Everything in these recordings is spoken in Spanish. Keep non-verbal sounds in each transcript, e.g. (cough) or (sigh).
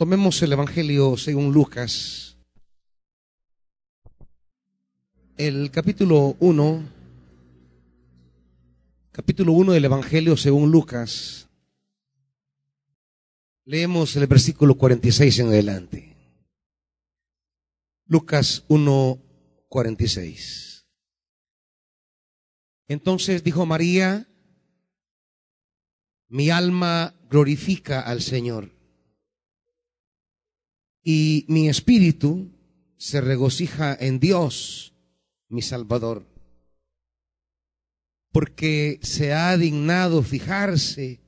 Tomemos el Evangelio según Lucas, el capítulo 1, capítulo 1 del Evangelio según Lucas. Leemos el versículo 46 en adelante. Lucas 1, 46. Entonces dijo María, mi alma glorifica al Señor y mi espíritu se regocija en Dios, mi Salvador, porque se ha dignado fijarse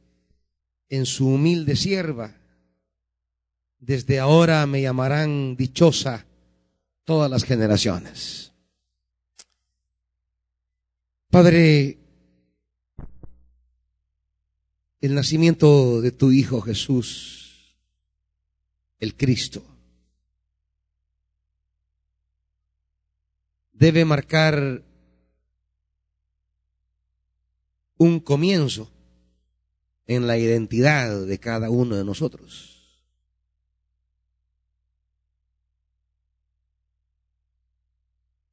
en su humilde sierva. Desde ahora me llamarán dichosa todas las generaciones. Padre, el nacimiento de tu Hijo Jesús, el Cristo, debe marcar un comienzo en la identidad de cada uno de nosotros.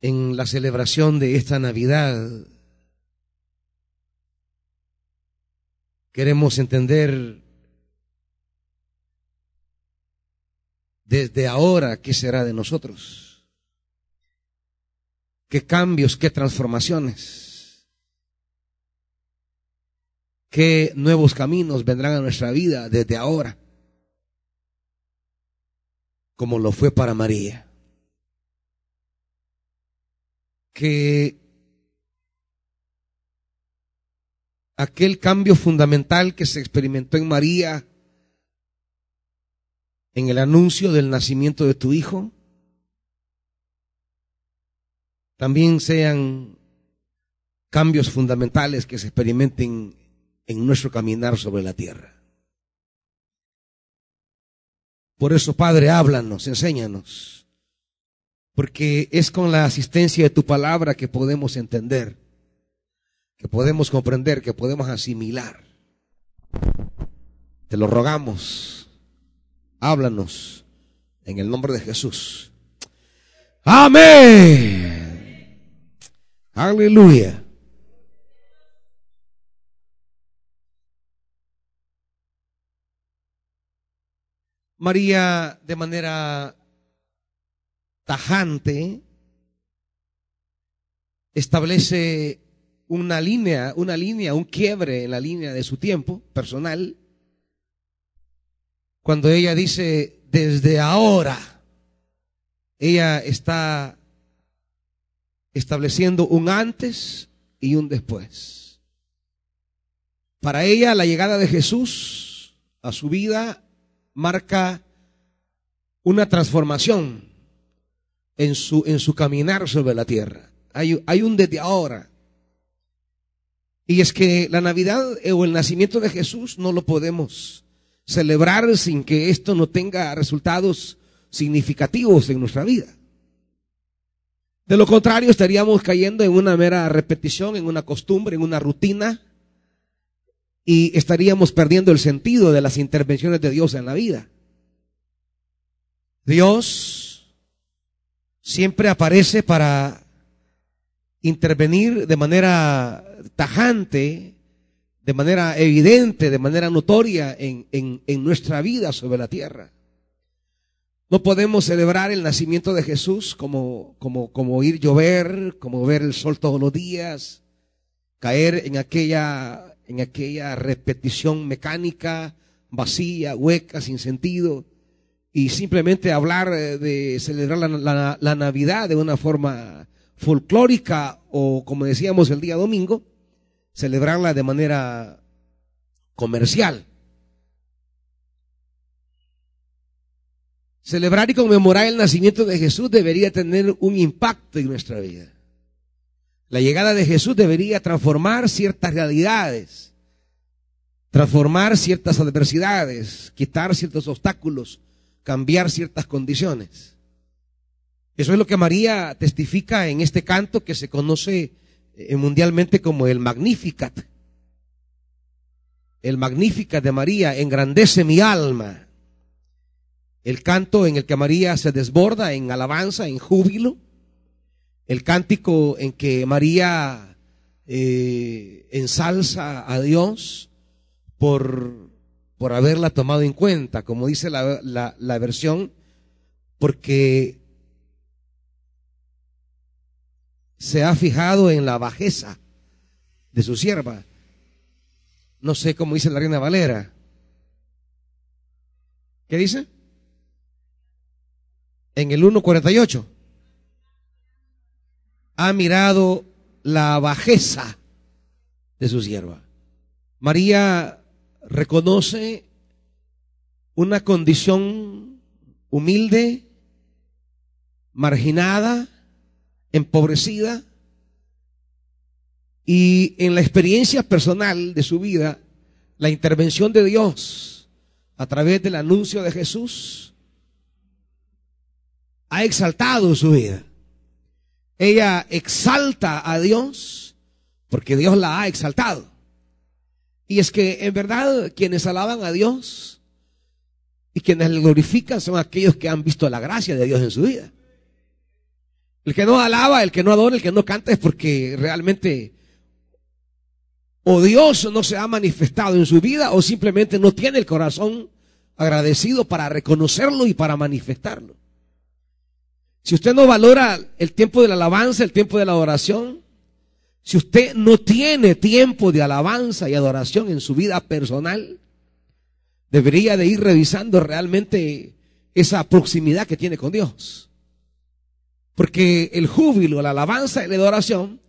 En la celebración de esta Navidad queremos entender desde ahora qué será de nosotros qué cambios, qué transformaciones, qué nuevos caminos vendrán a nuestra vida desde ahora, como lo fue para María. Que aquel cambio fundamental que se experimentó en María en el anuncio del nacimiento de tu hijo, también sean cambios fundamentales que se experimenten en nuestro caminar sobre la tierra. Por eso, Padre, háblanos, enséñanos, porque es con la asistencia de tu palabra que podemos entender, que podemos comprender, que podemos asimilar. Te lo rogamos, háblanos en el nombre de Jesús. Amén. Aleluya. María de manera tajante establece una línea, una línea, un quiebre en la línea de su tiempo personal, cuando ella dice, desde ahora, ella está estableciendo un antes y un después. Para ella la llegada de Jesús a su vida marca una transformación en su, en su caminar sobre la tierra. Hay, hay un desde ahora. Y es que la Navidad o el nacimiento de Jesús no lo podemos celebrar sin que esto no tenga resultados significativos en nuestra vida. De lo contrario, estaríamos cayendo en una mera repetición, en una costumbre, en una rutina, y estaríamos perdiendo el sentido de las intervenciones de Dios en la vida. Dios siempre aparece para intervenir de manera tajante, de manera evidente, de manera notoria en, en nuestra vida sobre la tierra. No podemos celebrar el nacimiento de Jesús como, como, como ir llover, como ver el sol todos los días, caer en aquella, en aquella repetición mecánica, vacía, hueca, sin sentido, y simplemente hablar de celebrar la, la Navidad de una forma folclórica o, como decíamos el día domingo, celebrarla de manera comercial. Celebrar y conmemorar el nacimiento de Jesús debería tener un impacto en nuestra vida. La llegada de Jesús debería transformar ciertas realidades, transformar ciertas adversidades, quitar ciertos obstáculos, cambiar ciertas condiciones. Eso es lo que María testifica en este canto que se conoce eh, mundialmente como el Magnificat. El Magnificat de María engrandece mi alma el canto en el que María se desborda en alabanza, en júbilo, el cántico en que María eh, ensalza a Dios por, por haberla tomado en cuenta, como dice la, la, la versión, porque se ha fijado en la bajeza de su sierva. No sé cómo dice la reina Valera. ¿Qué dice? En el 1.48. Ha mirado la bajeza de su sierva. María reconoce una condición humilde, marginada, empobrecida, y en la experiencia personal de su vida, la intervención de Dios a través del anuncio de Jesús ha exaltado su vida. Ella exalta a Dios porque Dios la ha exaltado. Y es que en verdad quienes alaban a Dios y quienes le glorifican son aquellos que han visto la gracia de Dios en su vida. El que no alaba, el que no adora, el que no canta es porque realmente o Dios no se ha manifestado en su vida o simplemente no tiene el corazón agradecido para reconocerlo y para manifestarlo. Si usted no valora el tiempo de la alabanza, el tiempo de la adoración, si usted no tiene tiempo de alabanza y adoración en su vida personal, debería de ir revisando realmente esa proximidad que tiene con Dios. Porque el júbilo, la alabanza y la adoración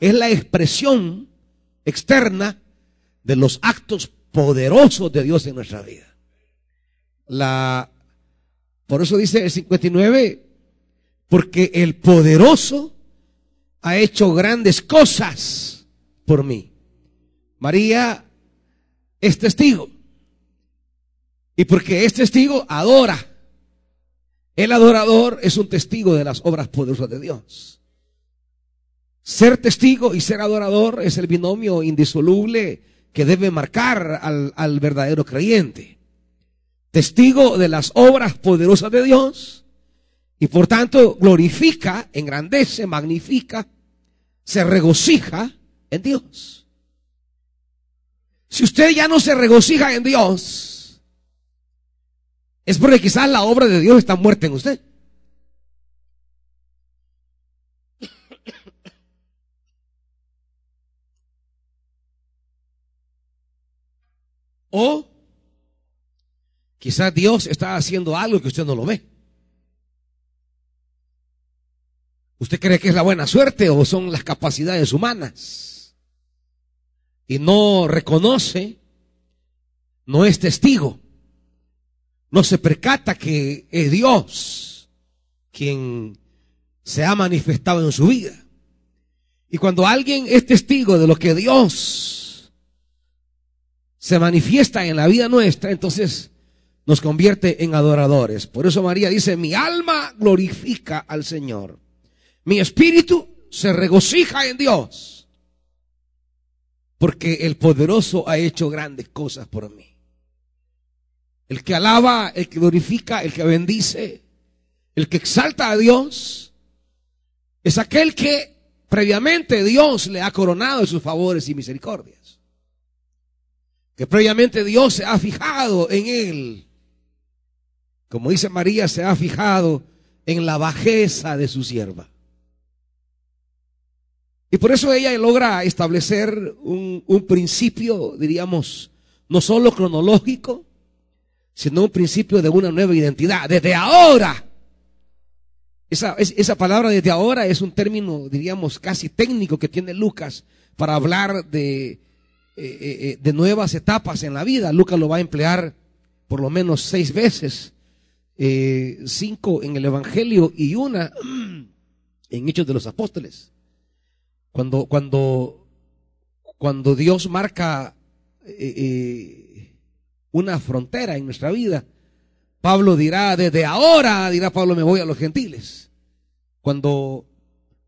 es la expresión externa de los actos poderosos de Dios en nuestra vida. La, por eso dice el 59, porque el poderoso ha hecho grandes cosas por mí. María es testigo. Y porque es testigo, adora. El adorador es un testigo de las obras poderosas de Dios. Ser testigo y ser adorador es el binomio indisoluble que debe marcar al, al verdadero creyente. Testigo de las obras poderosas de Dios y por tanto glorifica, engrandece, magnifica, se regocija en Dios. Si usted ya no se regocija en Dios, es porque quizás la obra de Dios está muerta en usted. O quizás Dios está haciendo algo que usted no lo ve. ¿Usted cree que es la buena suerte o son las capacidades humanas? Y no reconoce, no es testigo, no se percata que es Dios quien se ha manifestado en su vida. Y cuando alguien es testigo de lo que Dios se manifiesta en la vida nuestra, entonces nos convierte en adoradores. Por eso María dice, mi alma glorifica al Señor. Mi espíritu se regocija en Dios. Porque el poderoso ha hecho grandes cosas por mí. El que alaba, el que glorifica, el que bendice, el que exalta a Dios, es aquel que previamente Dios le ha coronado sus favores y misericordias que previamente Dios se ha fijado en él. Como dice María, se ha fijado en la bajeza de su sierva. Y por eso ella logra establecer un, principio, diríamos, no solo cronológico, sino un principio de una nueva identidad. Desde ahora. Esa, esa palabra desde ahora es un término, diríamos, casi técnico que tiene Lucas para hablar de eh, eh, eh, de nuevas etapas en la vida. Lucas lo va a emplear por lo menos seis veces, cinco en el Evangelio y una en Hechos de los Apóstoles. Cuando, cuando, cuando Dios marca una frontera en nuestra vida, Pablo dirá, desde ahora, dirá Pablo, me voy a los gentiles. Cuando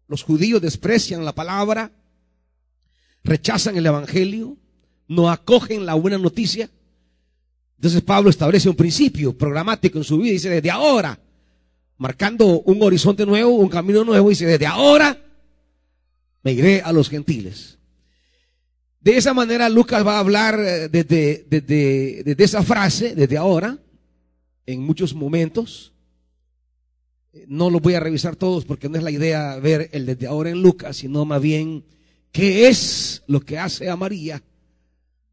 los judíos desprecian la palabra, rechazan el Evangelio, no acogen la buena noticia, Entonces Pablo establece un principio programático en su vida. Dice, desde ahora, marcando un horizonte nuevo, un camino nuevo, dice, desde ahora me iré a los gentiles. De esa manera Lucas va a hablar eh, desde, desde, desde esa frase, desde ahora, en muchos momentos. No los voy a revisar todos porque no es la idea ver el desde ahora en Lucas, sino más bien qué es lo que hace a María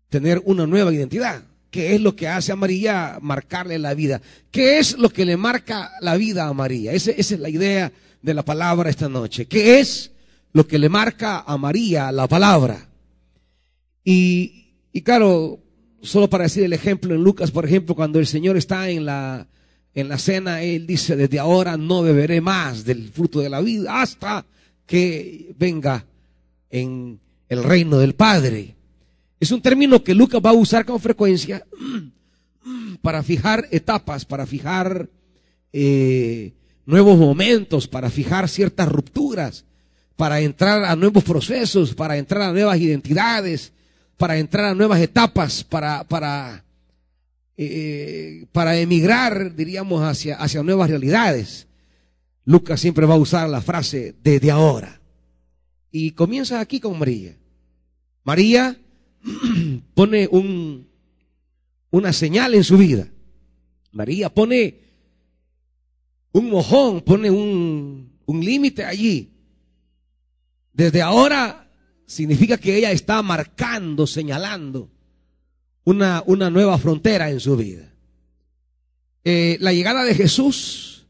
tener una nueva identidad. ¿Qué es lo que hace a María marcarle la vida? ¿Qué es lo que le marca la vida a María? esa es la idea de la palabra esta noche. ¿Qué es lo que le marca a María la palabra? Y, y claro, solo para decir el ejemplo en Lucas, por ejemplo, cuando el Señor está en la, en la cena, Él dice, desde ahora no beberé más del fruto de la vida hasta que venga en el reino del Padre. Es un término que Lucas va a usar con frecuencia (clears throat) para fijar etapas, para fijar eh, nuevos momentos, para fijar ciertas rupturas, para entrar a nuevos procesos, para entrar a nuevas identidades, para entrar a nuevas etapas, para, para, eh, para emigrar, diríamos, hacia, hacia nuevas realidades. Lucas siempre va a usar la frase desde ahora. Y comienza aquí con María. María (clears throat) pone un, una señal en su vida. María pone un mojón, pone un, un límite allí. Desde ahora significa que ella está marcando, señalando una, una nueva frontera en su vida. Eh, la llegada de Jesús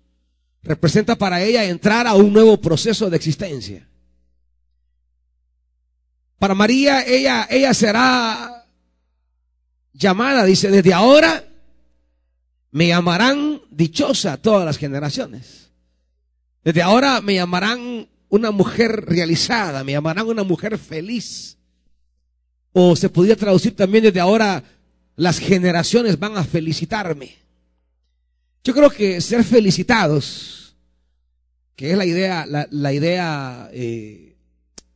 representa para ella entrar a un nuevo proceso de existencia. Para María, ella, ella será llamada, dice, desde ahora me llamarán dichosa todas las generaciones. Desde ahora me llamarán una mujer realizada, me llamarán una mujer feliz. O se podría traducir también desde ahora, las generaciones van a felicitarme. Yo creo que ser felicitados, que es la idea, la, idea eh,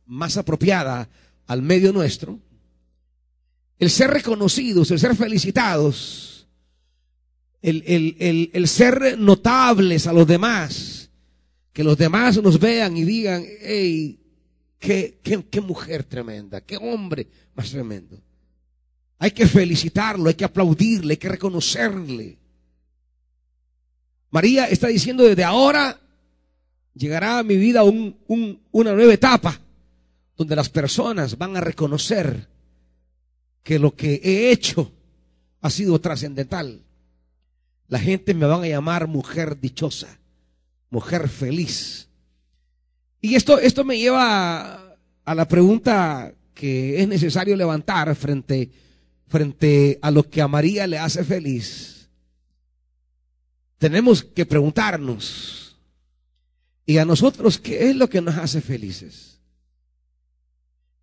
más apropiada, al medio nuestro, el ser reconocidos, el ser felicitados, el, el, el, ser notables a los demás, que los demás nos vean y digan, hey, qué, qué, qué mujer tremenda, qué hombre más tremendo. Hay que felicitarlo, hay que aplaudirle, hay que reconocerle. María está diciendo desde ahora llegará a mi vida un, un, una nueva etapa donde las personas van a reconocer que lo que he hecho ha sido trascendental. La gente me van a llamar mujer dichosa, mujer feliz. Y esto, esto me lleva a, la pregunta que es necesario levantar frente, frente a lo que a María le hace feliz. Tenemos que preguntarnos, ¿y a nosotros qué es lo que nos hace felices?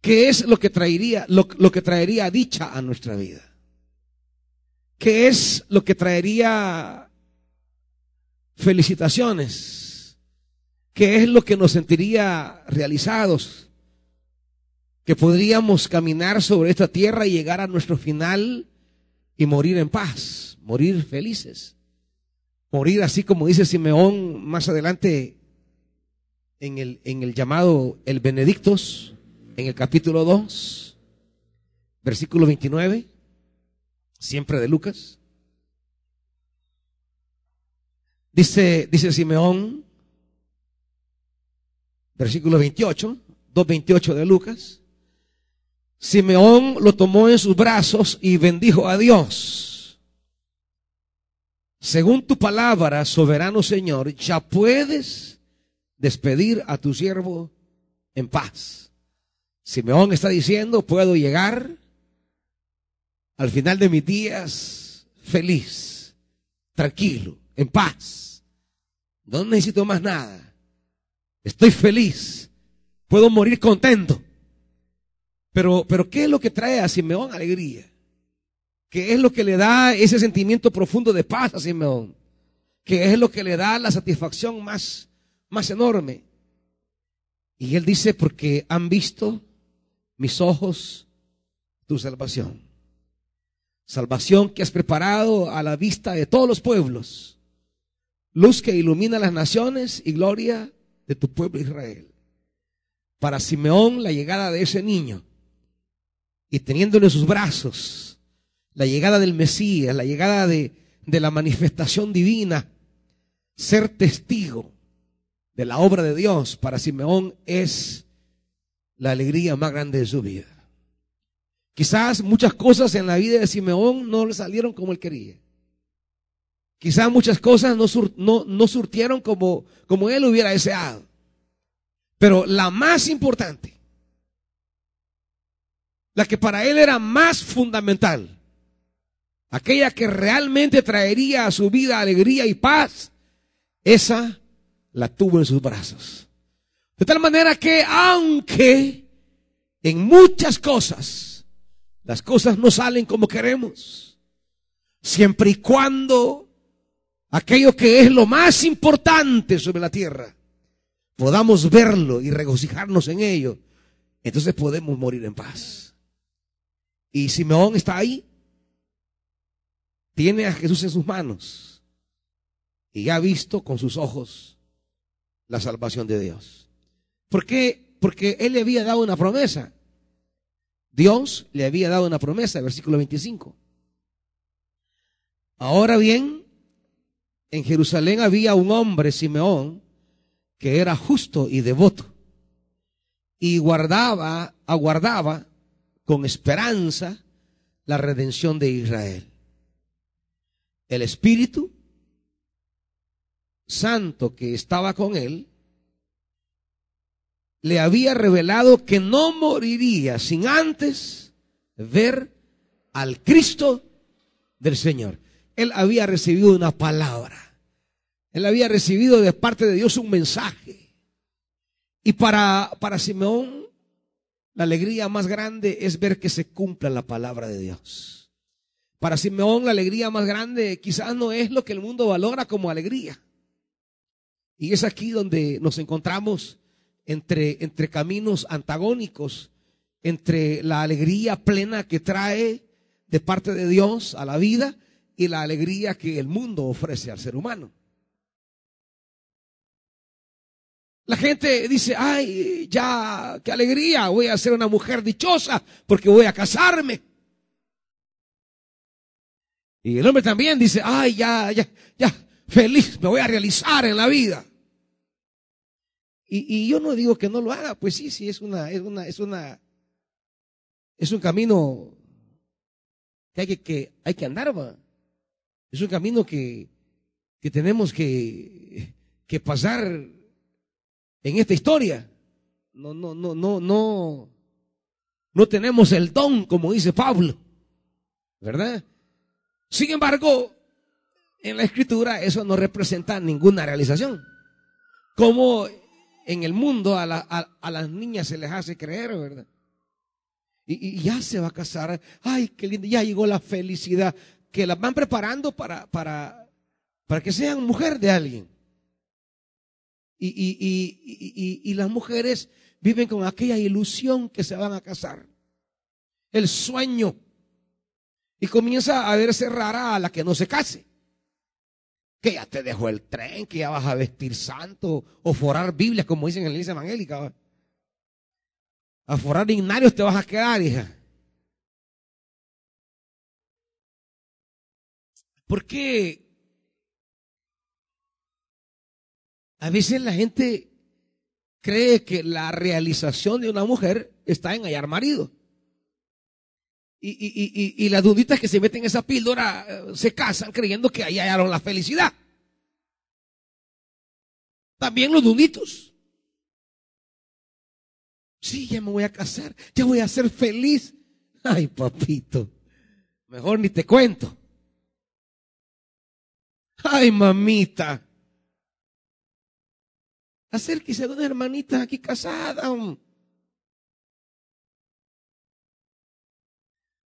¿Qué es lo que traería, lo, que traería dicha a nuestra vida? ¿Qué es lo que traería felicitaciones? ¿Qué es lo que nos sentiría realizados? Que podríamos caminar sobre esta tierra y llegar a nuestro final y morir en paz, morir felices. Morir así como dice Simeón más adelante en el, en el llamado el Benedictos en el capítulo 2, versículo 29, siempre de Lucas. Dice, dice Simeón, versículo 28, 2.28 de Lucas. Simeón lo tomó en sus brazos y bendijo a Dios. Según tu palabra, soberano Señor, ya puedes despedir a tu siervo en paz Simeón está diciendo, puedo llegar al final de mis días feliz, tranquilo, en paz. No necesito más nada. Estoy feliz. Puedo morir contento. Pero, pero ¿qué es lo que trae a Simeón alegría? ¿Qué es lo que le da ese sentimiento profundo de paz a Simeón? ¿Qué es lo que le da la satisfacción más, más enorme? Y él dice, porque han visto mis ojos tu salvación. salvación que has preparado a la vista de todos los pueblos, luz que ilumina las naciones y gloria de tu pueblo Israel. Para Simeón la llegada de ese niño y teniéndolo en sus brazos, la llegada del Mesías, la llegada de, de la manifestación divina, ser testigo de la obra de Dios para Simeón es la alegría más grande de su vida. Quizás muchas cosas en la vida de Simeón no le salieron como él quería. Quizás muchas cosas no, no, surtieron como, como él hubiera deseado. Pero la más importante, la que para él era más fundamental, aquella que realmente traería a su vida alegría y paz, esa la tuvo en sus brazos. De tal manera que aunque en muchas cosas las cosas no salen como queremos. Siempre y cuando aquello que es lo más importante sobre la tierra, podamos verlo y regocijarnos en ello, entonces podemos morir en paz. Y Simeón está ahí, tiene a Jesús en sus manos y ha visto con sus ojos la salvación de Dios. ¿Por qué? Porque él le había dado una promesa. Dios le había dado una promesa, versículo 25. Ahora bien, en Jerusalén había un hombre, Simeón, que era justo y devoto, y guardaba, aguardaba con esperanza la redención de Israel. El Espíritu Santo que estaba con él le había revelado que no moriría sin antes ver al Cristo del Señor. Él había recibido una palabra. Él había recibido de parte de Dios un mensaje. Y para, para Simeón, la alegría más grande es ver que se cumpla la palabra de Dios. Para Simeón, la alegría más grande quizás no es lo que el mundo valora como alegría. Y es aquí donde nos encontramos entre, entre caminos antagónicos, entre la alegría plena que trae de parte de Dios a la vida y la alegría que el mundo ofrece al ser humano. La gente dice, ay, ya, qué alegría, voy a ser una mujer dichosa porque voy a casarme. Y el hombre también dice, ay, ya, ya, ya, feliz, me voy a realizar en la vida. Y, yo no digo que no lo haga, pues sí, sí, es una, es una, es una, es un camino que hay que, que hay que andar, ¿va? Es un camino que, que tenemos que, que pasar en esta historia. No, no, no, no, no, no tenemos el don, como dice Pablo, ¿verdad? Sin embargo, en la escritura eso no representa ninguna realización. Como en el mundo a, las niñas se les hace creer, ¿verdad? Y, ya se va a casar. Ay, qué lindo. Ya llegó la felicidad. Que las van preparando para, para, para que sean mujer de alguien. Y, y, y, las mujeres viven con aquella ilusión que se van a casar. El sueño. Y comienza a verse rara a la que no se case que ya te dejó el tren, que ya vas a vestir santo o forar Biblias, como dicen en la iglesia evangélica. A forar ignarios te vas a quedar, hija. ¿Por qué a veces la gente cree que la realización de una mujer está en hallar marido? Y, y, y, y, las duditas que se meten en esa píldora eh, se casan creyendo que ahí hallaron la felicidad. También los duditos. Sí, ya me voy a casar, ya voy a ser feliz. Ay, papito, mejor ni te cuento. Ay, mamita. Acérquese a una hermanita aquí casada.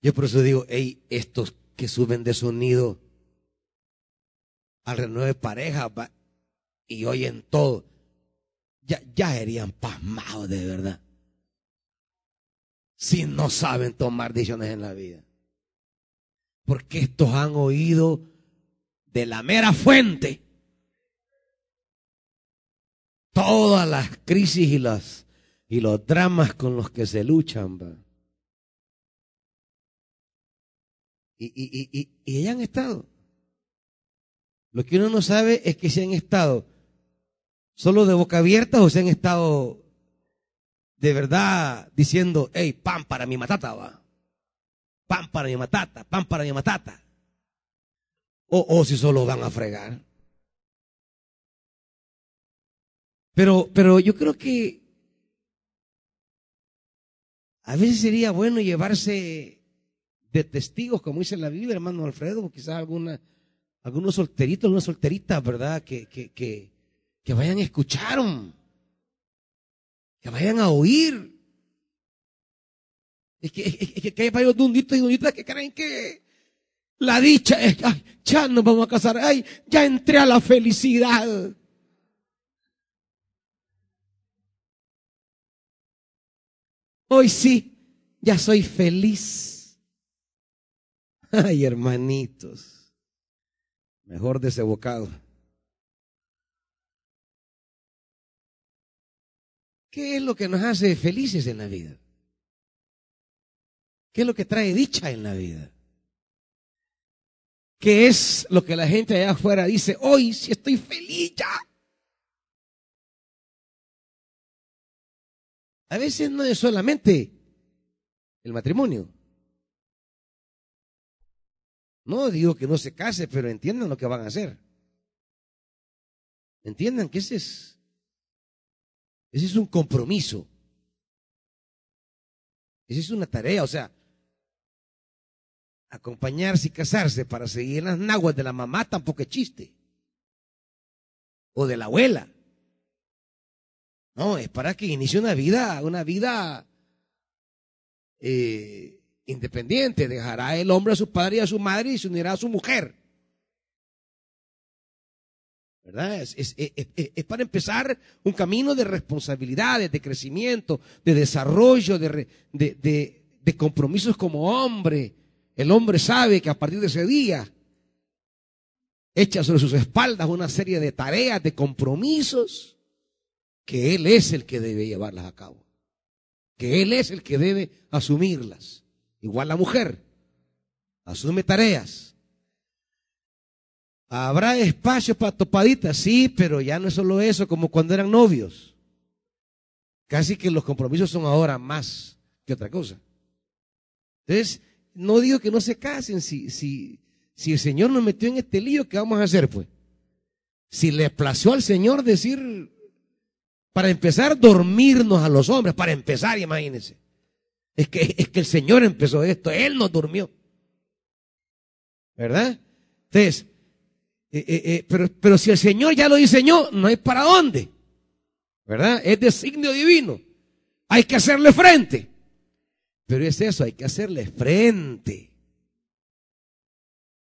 Yo por eso digo, hey, estos que suben de sonido al renuevo de pareja y oyen todo, ya, ya serían pasmados de verdad. Si no saben tomar decisiones en la vida. Porque estos han oído de la mera fuente todas las crisis y las y los dramas con los que se luchan. ¿va? Y, y, y, y, y han estado. Lo que uno no sabe es que se han estado solo de boca abierta o se han estado de verdad diciendo, hey, pan para mi matata, va. Pan para mi matata, pan para mi matata. O, o si solo van a fregar. Pero, pero yo creo que a veces sería bueno llevarse de testigos, como dice la Biblia, hermano Alfredo, quizás alguna, algunos solteritos, algunas solteritas, ¿verdad? Que, que, que, vayan a escuchar, que vayan a oír. Es que, es que, que hay varios dunditos y dunditas que creen que la dicha es, ay, ya nos vamos a casar, ay, ya entré a la felicidad. Hoy sí, ya soy feliz. Ay, hermanitos, mejor de ese bocado. ¿Qué es lo que nos hace felices en la vida? ¿Qué es lo que trae dicha en la vida? ¿Qué es lo que la gente allá afuera dice, hoy sí estoy feliz ya? A veces no es solamente el matrimonio. No digo que no se case, pero entiendan lo que van a hacer. Entiendan que ese es, ese es un compromiso. Esa es una tarea, o sea, acompañarse y casarse para seguir las naguas de la mamá tampoco es chiste. O de la abuela. No, es para que inicie una vida, una vida eh, independiente. Dejará el hombre a su padre y a su madre y se unirá a su mujer. ¿Verdad? Es, es, es, es para empezar un camino de responsabilidades, de crecimiento, de desarrollo, de, de, de, de compromisos como hombre. El hombre sabe que a partir de ese día echa sobre sus espaldas una serie de tareas, de compromisos que Él es el que debe llevarlas a cabo, que Él es el que debe asumirlas. Igual la mujer, asume tareas. Habrá espacio para topaditas, sí, pero ya no es solo eso, como cuando eran novios. Casi que los compromisos son ahora más que otra cosa. Entonces, no digo que no se casen, si, si, si el Señor nos metió en este lío, ¿qué vamos a hacer pues? Si le plació al Señor decir, para empezar, dormirnos a los hombres. Para empezar, imagínense. Es que, es que el Señor empezó esto. Él nos durmió. ¿Verdad? Entonces, eh, eh, eh, pero, pero si el Señor ya lo diseñó, no hay para dónde. ¿Verdad? Es designio divino. Hay que hacerle frente. Pero es eso, hay que hacerle frente.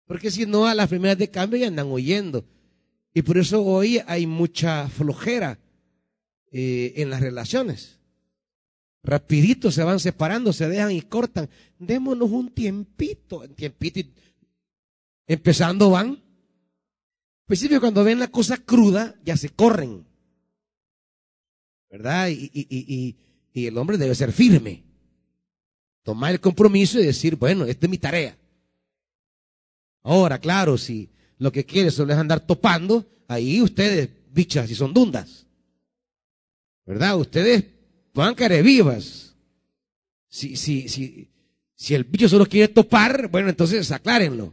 Porque si no, a las primeras de cambio ya andan huyendo. Y por eso hoy hay mucha flojera eh, en las relaciones. Rapidito se van separando, se dejan y cortan. Démonos un tiempito, un tiempito. empezando van. Principio cuando ven la cosa cruda, ya se corren. ¿Verdad? Y, y, y, y el hombre debe ser firme. Tomar el compromiso y decir, bueno, esta es mi tarea. Ahora, claro, si lo que quiere solo es andar topando, ahí ustedes, bichas, y son dundas. ¿verdad? Ustedes van vivas. Si, si, si, si el bicho solo quiere topar, bueno, entonces aclárenlo.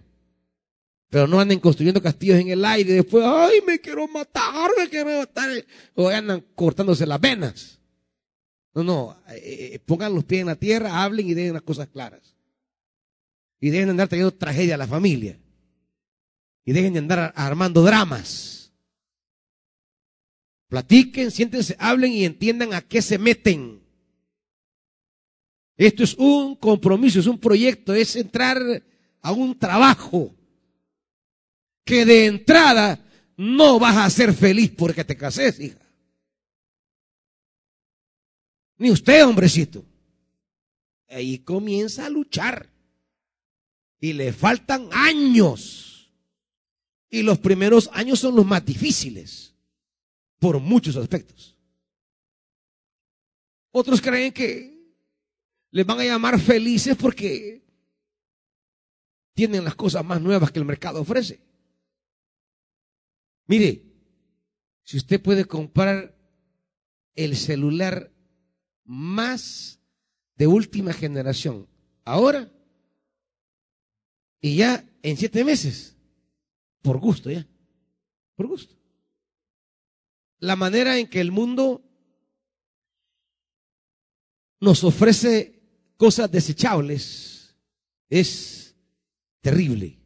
Pero no anden construyendo castillos en el aire y después, ay, me quiero matar, me quiero matar. O andan cortándose las venas. No, no, eh, eh, pongan los pies en la tierra, hablen y den las cosas claras. Y dejen de andar trayendo tragedia a la familia. Y dejen de andar armando dramas. Platiquen, siéntense, hablen y entiendan a qué se meten. Esto es un compromiso, es un proyecto, es entrar a un trabajo que de entrada no vas a ser feliz porque te cases, hija. Ni usted, hombrecito. Ahí comienza a luchar. Y le faltan años. Y los primeros años son los más difíciles, por muchos aspectos. Otros creen que les van a llamar felices porque tienen las cosas más nuevas que el mercado ofrece. Mire, si usted puede comprar el celular más de última generación ahora y ya en siete meses, por gusto ya, por gusto. La manera en que el mundo nos ofrece cosas desechables es terrible.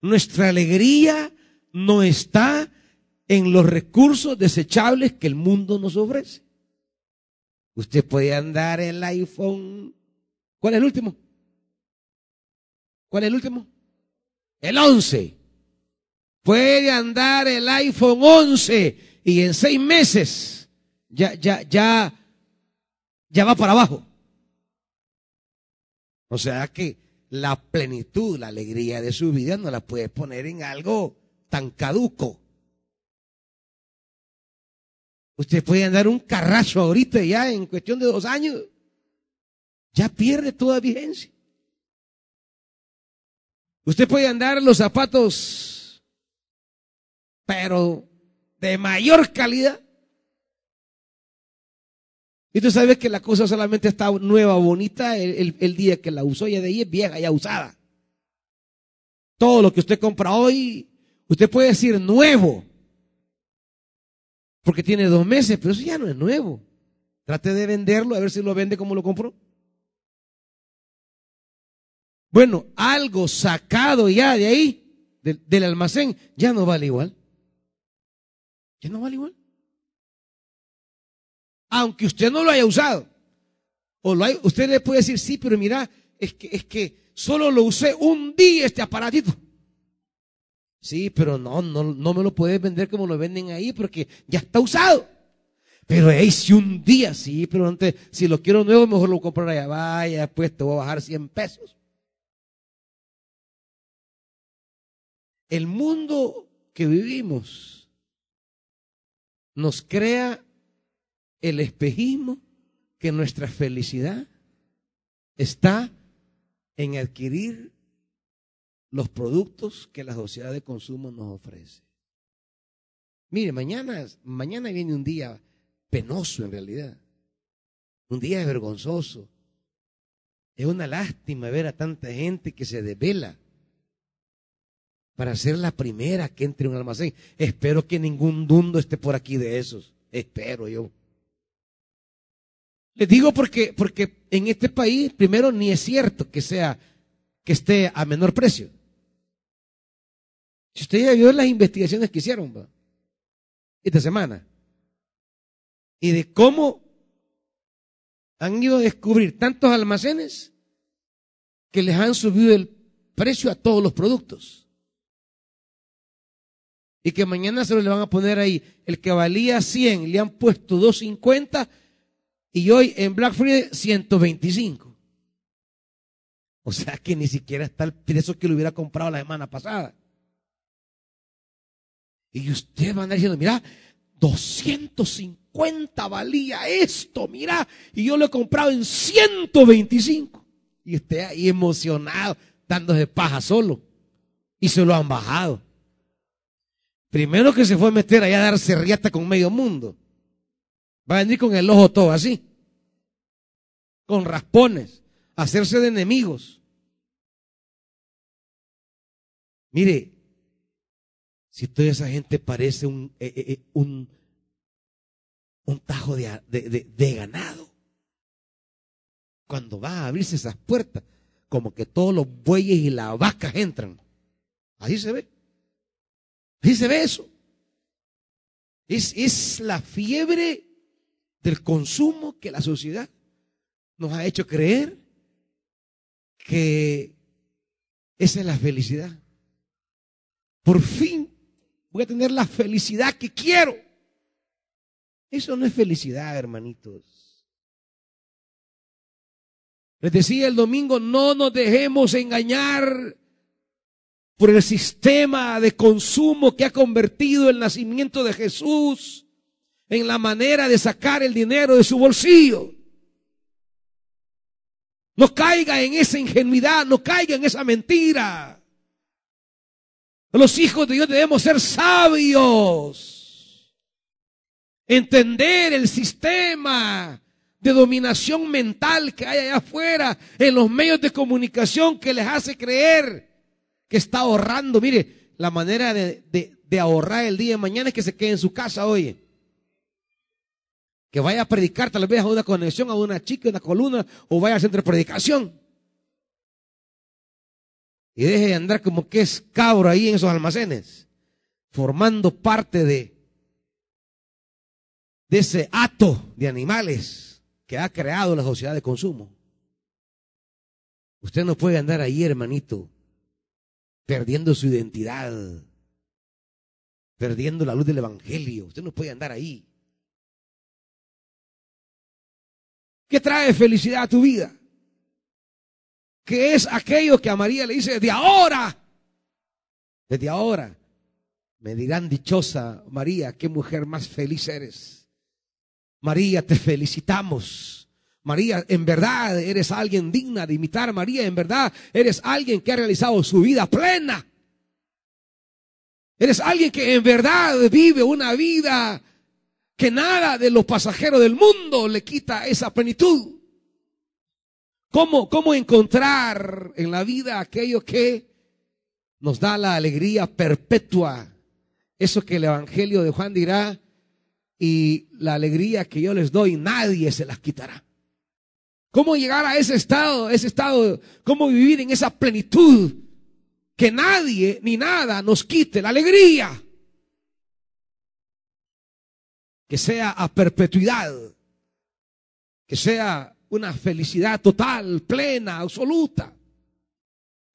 Nuestra alegría no está en los recursos desechables que el mundo nos ofrece. Usted puede andar el iPhone. ¿Cuál es el último? ¿Cuál es el último? El 11. Puede andar el iPhone 11 y en seis meses ya, ya, ya, ya va para abajo. O sea que la plenitud, la alegría de su vida no la puede poner en algo tan caduco. Usted puede andar un carracho ahorita ya en cuestión de dos años. Ya pierde toda vigencia. Usted puede andar los zapatos, pero de mayor calidad. Y tú sabes que la cosa solamente está nueva, bonita, el, el día que la usó, ya de ahí es vieja, ya usada. Todo lo que usted compra hoy, usted puede decir nuevo, porque tiene dos meses, pero eso ya no es nuevo. Trate de venderlo, a ver si lo vende como lo compró. Bueno, algo sacado ya de ahí, del, almacén, ya no vale igual. Ya no vale igual. Aunque usted no lo haya usado. O lo usted le puede decir, sí, pero mira, es que, es que solo lo usé un día este aparatito. Sí, pero no, no, no me lo puedes vender como lo venden ahí porque ya está usado. Pero hey, si un día, sí, pero antes, si lo quiero nuevo, mejor lo compro allá. Vaya, pues te voy a bajar 100 pesos. El mundo que vivimos nos crea el espejismo que nuestra felicidad está en adquirir los productos que la sociedad de consumo nos ofrece. Mire, mañana, mañana viene un día penoso en realidad, un día vergonzoso. Es una lástima ver a tanta gente que se desvela para ser la primera que entre en un almacén. Espero que ningún dundo esté por aquí de esos. Espero yo. Les digo porque, porque en este país, primero, ni es cierto que sea, que esté a menor precio. Si usted ya vio las investigaciones que hicieron esta semana y de cómo han ido a descubrir tantos almacenes que les han subido el precio a todos los productos. Y que mañana se lo le van a poner ahí. El que valía 100 le han puesto 250 y hoy en Black Friday 125. O sea que ni siquiera está el precio que lo hubiera comprado la semana pasada. Y usted va a andar diciendo, mira, 250 valía esto, mira, y yo lo he comprado en 125. Y usted ahí emocionado, dándose paja solo. Y se lo han bajado. Primero que se fue a meter allá a darse riata con medio mundo. Va a venir con el ojo todo así. Con raspones. Hacerse de enemigos. Mire, si toda esa gente parece un, eh, eh, eh, un, un tajo de, de, ganado. Cuando va a abrirse esas puertas, como que todos los bueyes y las vacas entran. Así se ve. Así se ve eso. Es, es la fiebre del consumo que la sociedad nos ha hecho creer que esa es la felicidad. Por fin voy a tener la felicidad que quiero. Eso no es felicidad, hermanitos. Les decía el domingo, no nos dejemos engañar por el sistema de consumo que ha convertido el nacimiento de Jesús en la manera de sacar el dinero de su bolsillo. No caiga en esa ingenuidad, no caiga en esa mentira. Los hijos de Dios debemos ser sabios, entender el sistema de dominación mental que hay allá afuera en los medios de comunicación que les hace creer que está ahorrando. Mire, la manera de, ahorrar el día de mañana es que se quede en su casa, oye que vaya a predicar tal vez a una conexión, a una chica, a una columna, o vaya a centro de predicación. Y deje de andar como que es cabro ahí en esos almacenes, formando parte de, ese hato de animales que ha creado la sociedad de consumo. Usted no puede andar ahí, hermanito, perdiendo su identidad, perdiendo la luz del Evangelio. Usted no puede andar ahí. ¿Qué trae felicidad a tu vida? ¿Qué es aquello que a María le dice, desde ahora, desde ahora, me dirán dichosa María, qué mujer más feliz eres. María, te felicitamos. María, en verdad eres alguien digna de imitar. María, en verdad eres alguien que ha realizado su vida plena. Eres alguien que en verdad vive una vida que nada de los pasajeros del mundo le quita esa plenitud. ¿Cómo, ¿Cómo encontrar en la vida aquello que nos da la alegría perpetua? Eso que el Evangelio de Juan dirá, y la alegría que yo les doy, nadie se las quitará. ¿Cómo llegar a ese estado, ese estado, cómo vivir en esa plenitud? Que nadie ni nada nos quite la alegría que sea a perpetuidad, que sea una felicidad total, plena, absoluta,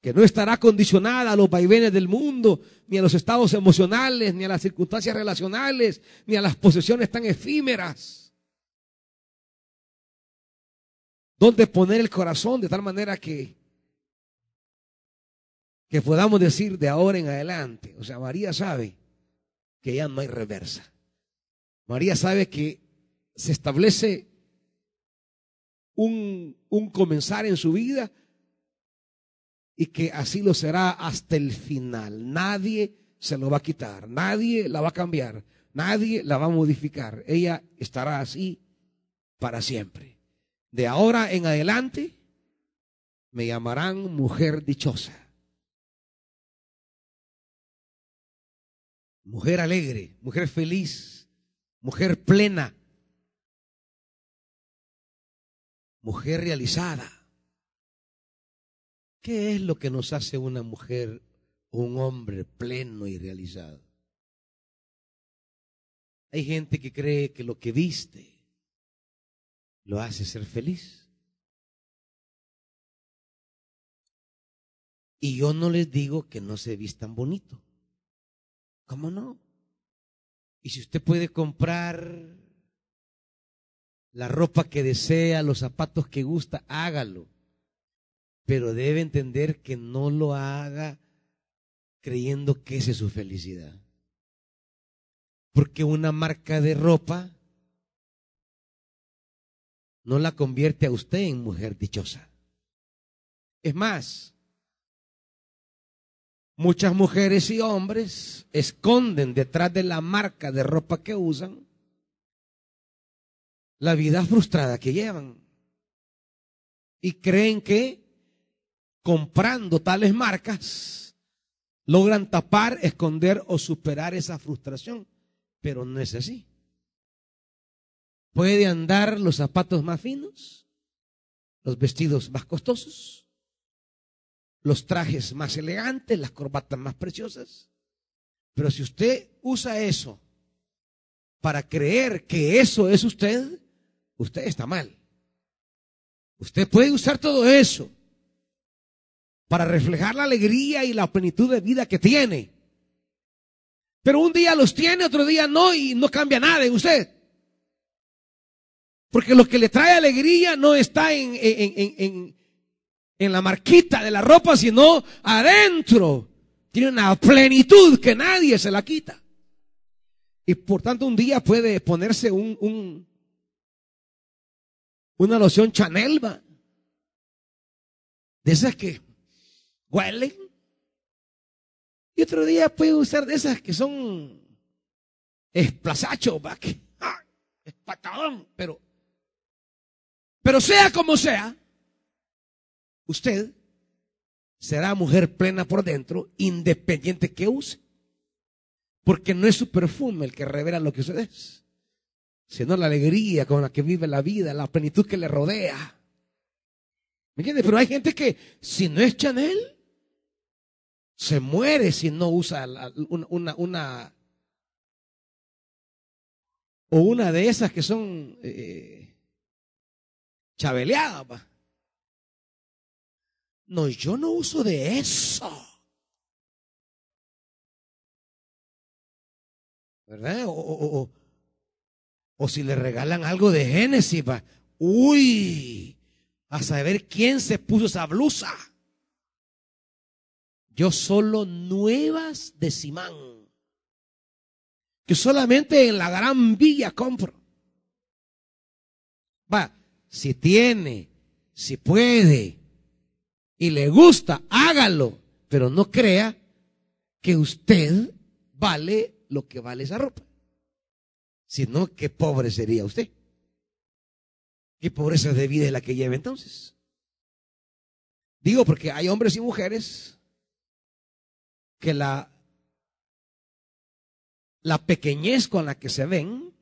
que no estará condicionada a los vaivenes del mundo, ni a los estados emocionales, ni a las circunstancias relacionales, ni a las posesiones tan efímeras. Donde poner el corazón de tal manera que que podamos decir de ahora en adelante, o sea, María sabe que ya no hay reversa. María sabe que se establece un, un comenzar en su vida y que así lo será hasta el final. Nadie se lo va a quitar, nadie la va a cambiar, nadie la va a modificar. Ella estará así para siempre. De ahora en adelante me llamarán mujer dichosa. Mujer alegre, mujer feliz, mujer plena, mujer realizada. ¿Qué es lo que nos hace una mujer un hombre pleno y realizado? Hay gente que cree que lo que viste lo hace ser feliz. Y yo no les digo que no se vistan bonito. ¿Cómo no? Y si usted puede comprar la ropa que desea, los zapatos que gusta, hágalo. Pero debe entender que no lo haga creyendo que esa es su felicidad. Porque una marca de ropa no la convierte a usted en mujer dichosa. Es más, Muchas mujeres y hombres esconden detrás de la marca de ropa que usan la vida frustrada que llevan. Y creen que comprando tales marcas logran tapar, esconder o superar esa frustración. Pero no es así. Puede andar los zapatos más finos, los vestidos más costosos, los trajes más elegantes, las corbatas más preciosas. Pero si usted usa eso para creer que eso es usted, usted está mal. Usted puede usar todo eso para reflejar la alegría y la plenitud de vida que tiene. Pero un día los tiene, otro día no, y no cambia nada en usted. Porque lo que le trae alegría no está en, en, en la marquita de la ropa, sino adentro. Tiene una plenitud que nadie se la quita. Y por tanto un día puede ponerse un, un una loción Chanel, va. De esas que huelen. Y otro día puede usar de esas que son esplazacho, va. Que, es patadón, pero, pero sea como sea, usted será mujer plena por dentro, independiente que use. Porque no es su perfume el que revela lo que usted es, sino la alegría con la que vive la vida, la plenitud que le rodea. ¿Me entiendes? Pero hay gente que si no es Chanel, se muere si no usa una, una, o una de esas que son eh, chabeleadas. No, yo no uso de eso. ¿Verdad? O, si le regalan algo de Génesis, va. Uy, a saber quién se puso esa blusa. Yo solo nuevas de Simán. Que solamente en la gran villa compro. Va, si tiene, si puede, y le gusta, hágalo, pero no crea que usted vale lo que vale esa ropa. Sino qué pobre sería usted. ¿Qué pobreza de vida es la que lleva entonces? Digo porque hay hombres y mujeres que la, la pequeñez con la que se ven,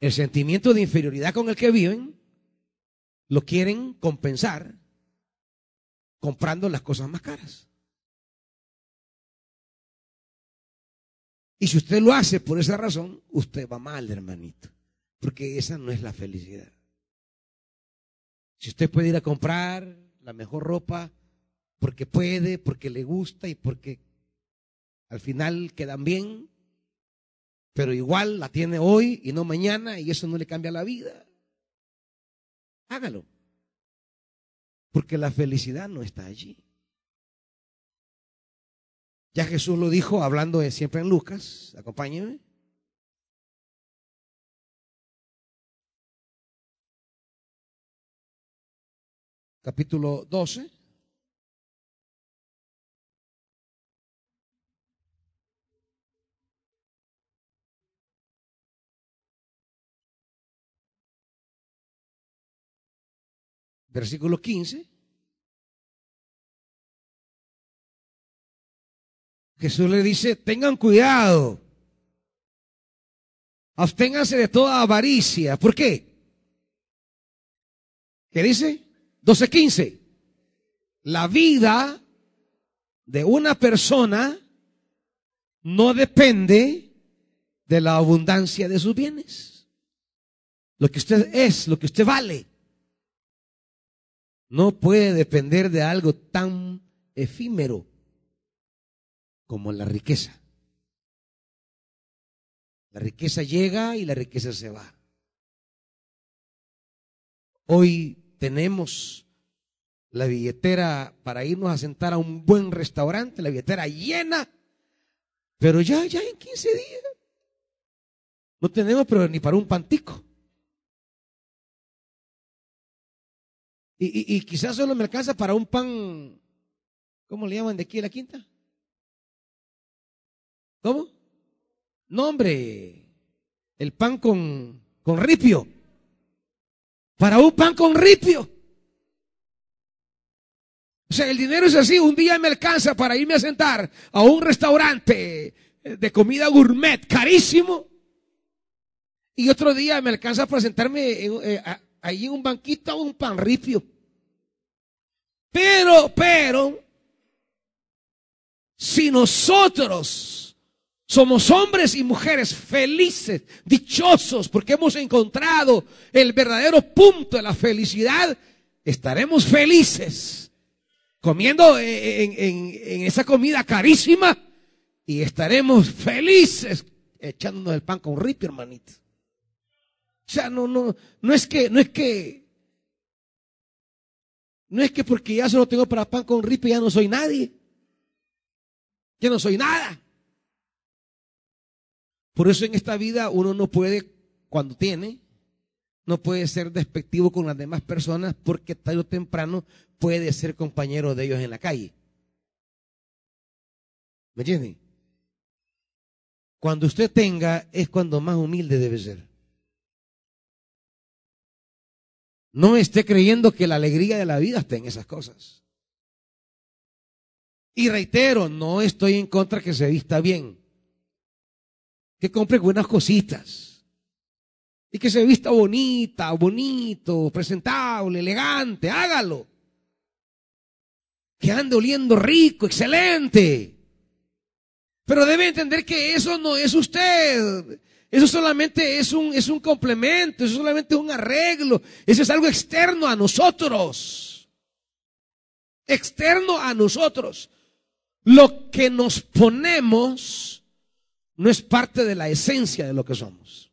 el sentimiento de inferioridad con el que viven, lo quieren compensar comprando las cosas más caras. Y si usted lo hace por esa razón, usted va mal, hermanito. Porque esa no es la felicidad. Si usted puede ir a comprar la mejor ropa porque puede, porque le gusta y porque al final quedan bien, pero igual la tiene hoy y no mañana y eso no le cambia la vida, hágalo. Porque la felicidad no está allí. Ya Jesús lo dijo hablando de siempre en Lucas. Acompáñenme. Capítulo 12. versículo 15. Jesús le dice, tengan cuidado, absténganse de toda avaricia. ¿Por qué? ¿Qué dice? 12.15. La vida de una persona no depende de la abundancia de sus bienes. Lo que usted es, lo que usted vale no puede depender de algo tan efímero como la riqueza. La riqueza llega y la riqueza se va. Hoy tenemos la billetera para irnos a sentar a un buen restaurante, la billetera llena, pero ya, ya en 15 días. No tenemos pero ni para un pantico. Y, quizás solo me alcanza para un pan, ¿cómo le llaman de aquí a la quinta? ¿Cómo? No, hombre, el pan con, con ripio. Para un pan con ripio. O sea, el dinero es así. Un día me alcanza para irme a sentar a un restaurante de comida gourmet carísimo. Y otro día me alcanza para sentarme en, eh, ahí en un banquito un pan ripio. Pero, pero, si nosotros somos hombres y mujeres felices, dichosos, porque hemos encontrado el verdadero punto de la felicidad, estaremos felices comiendo en, en esa comida carísima y estaremos felices echándonos el pan con ripio, hermanito. O sea, no, no, no es que, no es que No es que porque ya solo tengo para pan con ripe ya no soy nadie. Ya no soy nada. Por eso en esta vida uno no puede, cuando tiene, no puede ser despectivo con las demás personas porque tarde o temprano puede ser compañero de ellos en la calle. ¿Me entienden? Cuando usted tenga es cuando más humilde debe ser. No esté creyendo que la alegría de la vida está en esas cosas. Y reitero, no estoy en contra que se vista bien. Que compre buenas cositas. Y que se vista bonita, bonito, presentable, elegante. Hágalo. Que ande oliendo rico, excelente. Pero debe entender que eso no es usted. Eso solamente es un, es un complemento, eso solamente es un arreglo, eso es algo externo a nosotros. Externo a nosotros. Lo que nos ponemos no es parte de la esencia de lo que somos.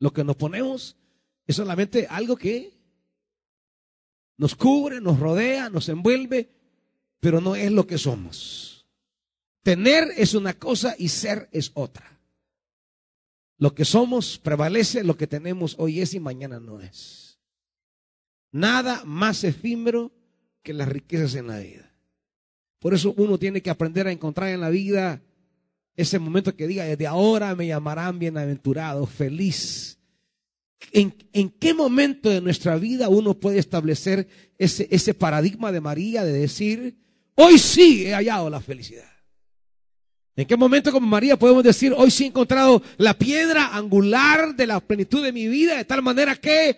Lo que nos ponemos es solamente algo que nos cubre, nos rodea, nos envuelve, pero no es lo que somos. Tener es una cosa y ser es otra. Lo que somos prevalece, lo que tenemos hoy es y mañana no es. Nada más efímero que las riquezas en la vida. Por eso uno tiene que aprender a encontrar en la vida ese momento que diga, desde ahora me llamarán bienaventurado, feliz. ¿En, ¿En, qué momento de nuestra vida uno puede establecer ese, ese paradigma de María de decir, hoy sí he hallado la felicidad? ¿En qué momento como María podemos decir, hoy sí he encontrado la piedra angular de la plenitud de mi vida, de tal manera que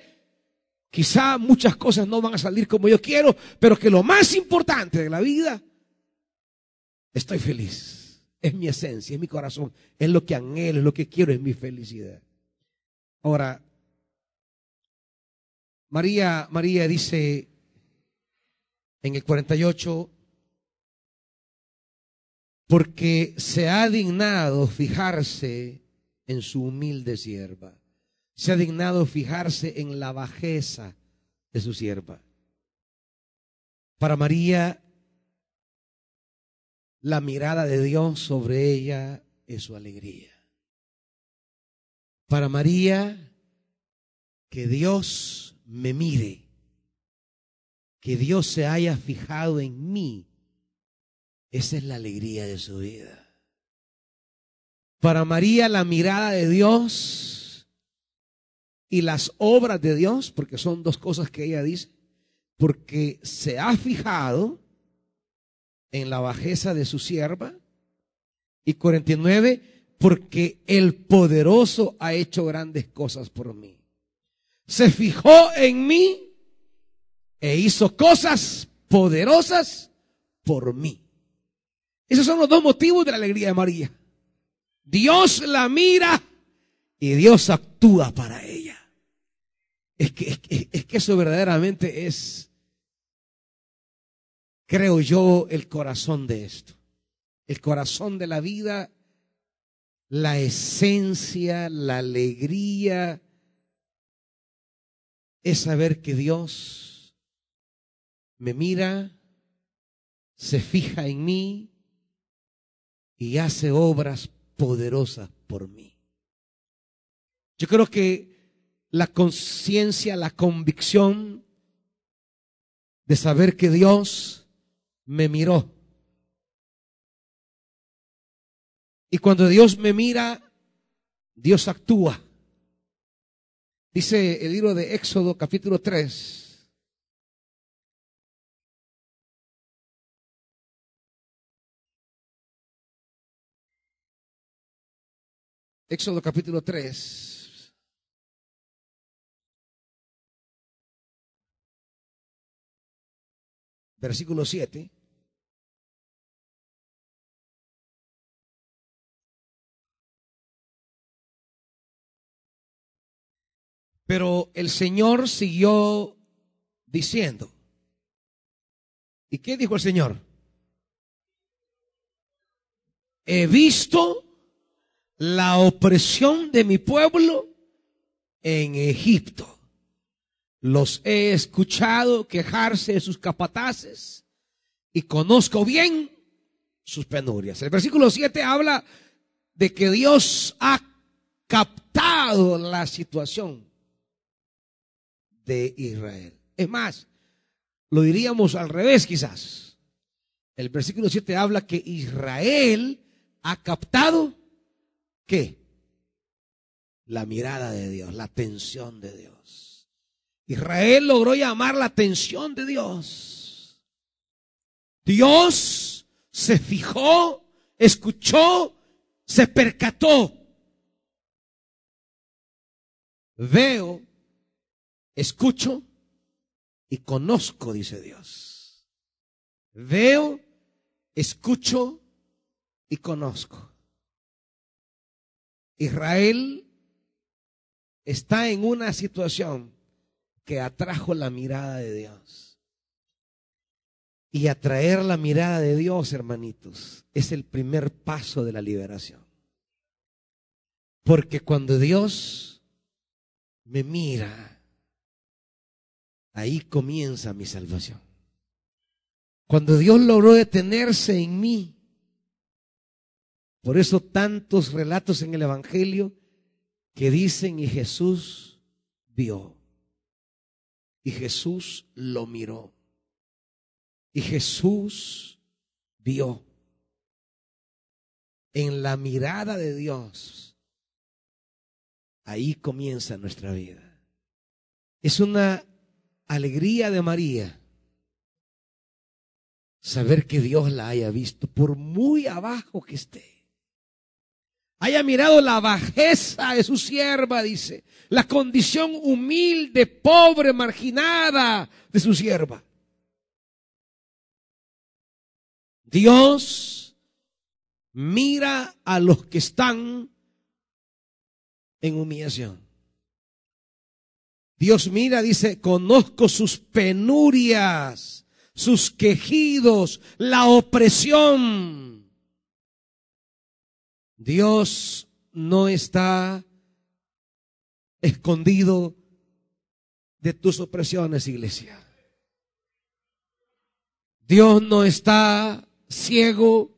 quizá muchas cosas no van a salir como yo quiero, pero que lo más importante de la vida, estoy feliz. Es mi esencia, es mi corazón, es lo que anhelo, es lo que quiero, es mi felicidad. Ahora, María, María dice en el 48, porque se ha dignado fijarse en su humilde sierva. Se ha dignado fijarse en la bajeza de su sierva. Para María, la mirada de Dios sobre ella es su alegría. Para María, que Dios me mire, que Dios se haya fijado en mí, esa es la alegría de su vida. Para María la mirada de Dios y las obras de Dios, porque son dos cosas que ella dice, porque se ha fijado en la bajeza de su sierva. Y 49, porque el poderoso ha hecho grandes cosas por mí. Se fijó en mí e hizo cosas poderosas por mí. Esos son los dos motivos de la alegría de María. Dios la mira y Dios actúa para ella. Es que, es que, eso verdaderamente es, creo yo, el corazón de esto. El corazón de la vida, la esencia, la alegría, es saber que Dios me mira, se fija en mí, y hace obras poderosas por mí. Yo creo que la conciencia, la convicción de saber que Dios me miró. Y cuando Dios me mira, Dios actúa. Dice el libro de Éxodo capítulo 3, Éxodo capítulo 3. Versículo 7. Pero el Señor siguió diciendo. ¿Y qué dijo el Señor? He visto la opresión de mi pueblo en Egipto. Los he escuchado quejarse de sus capataces y conozco bien sus penurias. El versículo 7 habla de que Dios ha captado la situación de Israel. Es más, lo diríamos al revés quizás. El versículo 7 habla que Israel ha captado ¿qué? La mirada de Dios, la atención de Dios. Israel logró llamar la atención de Dios. Dios se fijó, escuchó, se percató. Veo, escucho y conozco, dice Dios. Veo, escucho y conozco. Israel está en una situación que atrajo la mirada de Dios. Y atraer la mirada de Dios, hermanitos, es el primer paso de la liberación. Porque cuando Dios me mira, ahí comienza mi salvación. Cuando Dios logró detenerse en mí, por eso tantos relatos en el Evangelio que dicen y Jesús vio. Y Jesús lo miró. Y Jesús vio. En la mirada de Dios, ahí comienza nuestra vida. Es una alegría de María saber que Dios la haya visto, por muy abajo que esté haya mirado la bajeza de su sierva, dice, la condición humilde, pobre, marginada de su sierva. Dios mira a los que están en humillación. Dios mira, dice, conozco sus penurias, sus quejidos, la opresión. Dios no está escondido de tus opresiones, iglesia. Dios no está ciego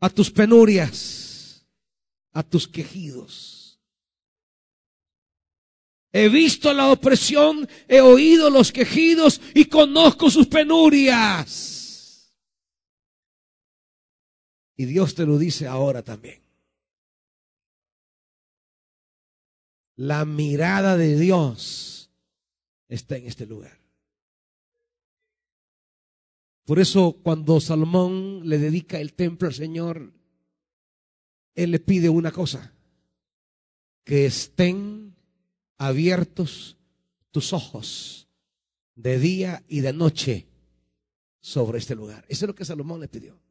a tus penurias, a tus quejidos. He visto la opresión, he oído los quejidos y conozco sus penurias. Y Dios te lo dice ahora también. La mirada de Dios está en este lugar. Por eso cuando Salomón le dedica el templo al Señor, él le pide una cosa, que estén abiertos tus ojos de día y de noche sobre este lugar. Eso es lo que Salomón le pidió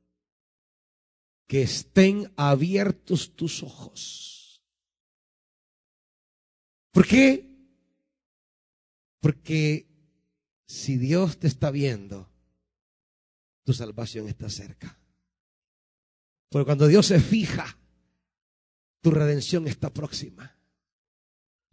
que estén abiertos tus ojos. ¿Por qué? Porque si Dios te está viendo, tu salvación está cerca. Porque cuando Dios se fija, tu redención está próxima.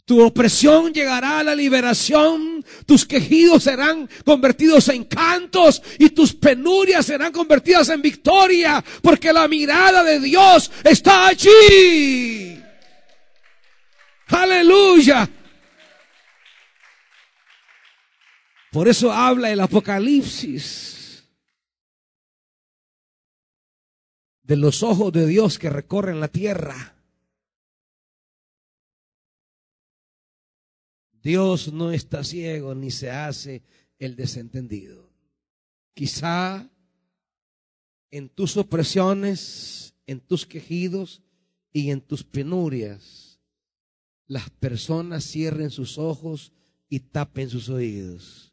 Tu opresión llegará a la liberación, tus quejidos serán convertidos en cantos y tus penurias serán convertidas en victoria, porque la mirada de Dios está allí. Aleluya. Por eso habla el Apocalipsis de los ojos de Dios que recorren la tierra Dios no está ciego ni se hace el desentendido. Quizá en tus opresiones, en tus quejidos y en tus penurias, las personas cierren sus ojos y tapen sus oídos.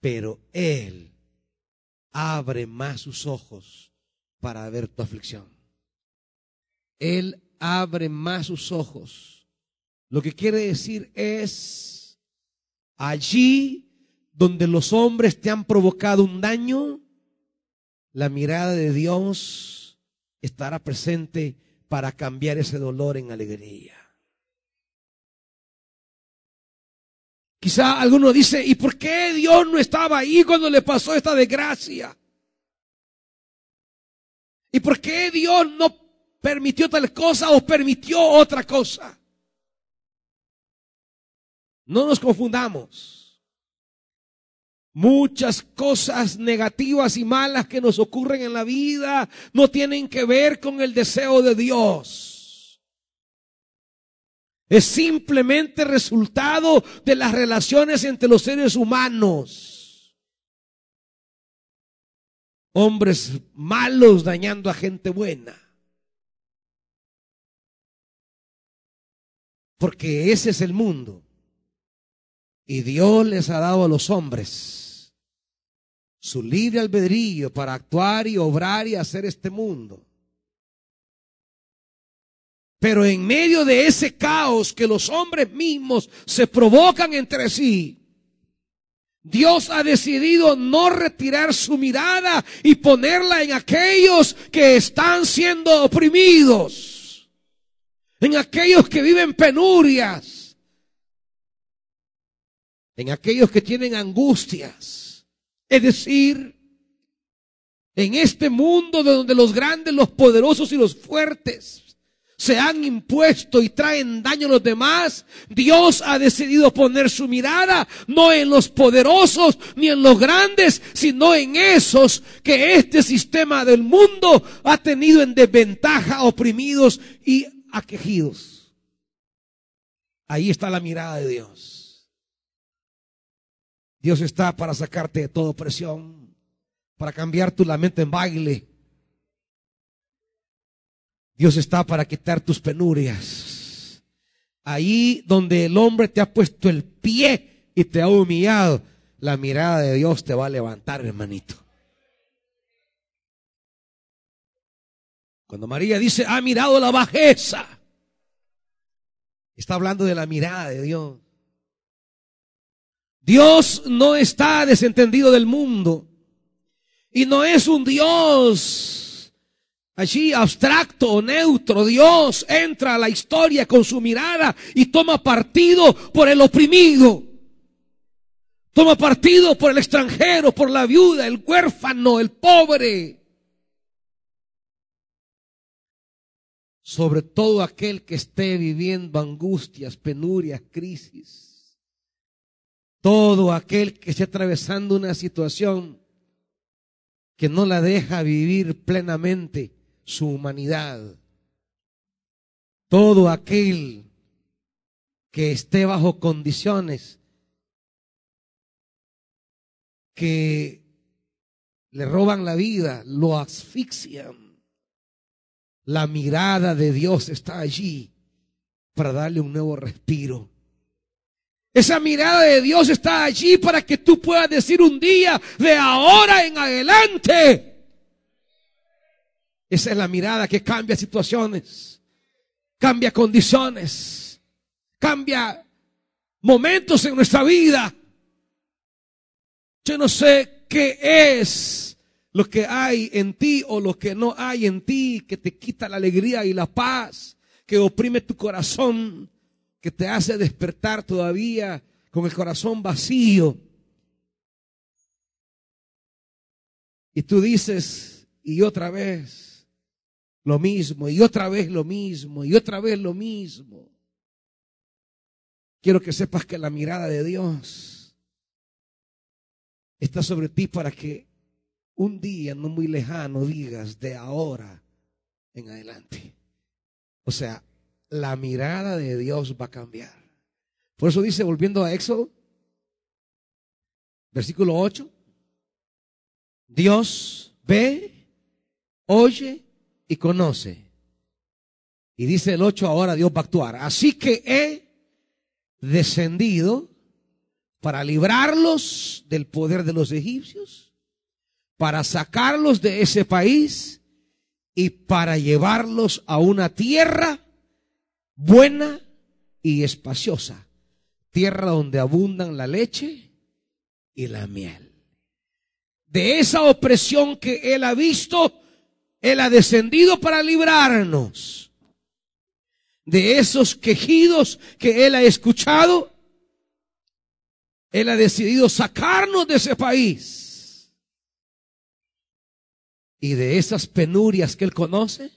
Pero Él abre más sus ojos para ver tu aflicción. Él abre más sus ojos. Lo que quiere decir es Allí donde los hombres te han provocado un daño, la mirada de Dios estará presente para cambiar ese dolor en alegría. Quizá alguno dice, ¿y por qué Dios no estaba ahí cuando le pasó esta desgracia? ¿Y por qué Dios no permitió tal cosa o permitió otra cosa? No nos confundamos. Muchas cosas negativas y malas que nos ocurren en la vida no tienen que ver con el deseo de Dios. Es simplemente resultado de las relaciones entre los seres humanos hombres malos dañando a gente buena. Porque ese es el mundo. Y Dios les ha dado a los hombres su libre albedrío para actuar y obrar y hacer este mundo. Pero en medio de ese caos que los hombres mismos se provocan entre sí, Dios ha decidido no retirar su mirada y ponerla en aquellos que están siendo oprimidos, en aquellos que viven penurias, en aquellos que tienen angustias. Es decir, en este mundo donde los grandes, los poderosos y los fuertes se han impuesto y traen daño a los demás, Dios ha decidido poner su mirada no en los poderosos ni en los grandes, sino en esos que este sistema del mundo ha tenido en desventaja, oprimidos y aquejidos. Ahí está la mirada de Dios. Dios está para sacarte de toda presión, para cambiar tu lamento en baile Dios está para quitar tus penurias. Ahí donde el hombre te ha puesto el pie y te ha humillado, la mirada de Dios te va a levantar, hermanito. Cuando María dice, ha mirado la bajeza, está hablando de la mirada de Dios. Dios no está desentendido del mundo y no es un Dios Allí abstracto o neutro, Dios entra a la historia con su mirada y toma partido por el oprimido. Toma partido por el extranjero, por la viuda, el huérfano, el pobre. Sobre todo aquel que esté viviendo angustias, penurias, crisis. Todo aquel que esté atravesando una situación que no la deja vivir plenamente su humanidad. Todo aquel que esté bajo condiciones que le roban la vida, lo asfixian. La mirada de Dios está allí para darle un nuevo respiro. Esa mirada de Dios está allí para que tú puedas decir un día, de ahora en adelante, esa es la mirada que cambia situaciones, cambia condiciones, cambia momentos en nuestra vida. Yo no sé qué es lo que hay en ti o lo que no hay en ti que te quita la alegría y la paz, que oprime tu corazón, que te hace despertar todavía con el corazón vacío. Y tú dices, y otra vez, lo mismo y otra vez lo mismo y otra vez lo mismo. Quiero que sepas que la mirada de Dios está sobre ti para que un día no muy lejano digas de ahora en adelante. O sea, la mirada de Dios va a cambiar. Por eso dice, volviendo a Éxodo, versículo 8, Dios ve, oye y conoce. Y dice el 8, ahora Dios va a actuar. Así que he descendido para librarlos del poder de los egipcios, para sacarlos de ese país y para llevarlos a una tierra buena y espaciosa, tierra donde abundan la leche y la miel. De esa opresión que él ha visto, él ha descendido para librarnos de esos quejidos que Él ha escuchado Él ha decidido sacarnos de ese país. Y de esas penurias que Él conoce,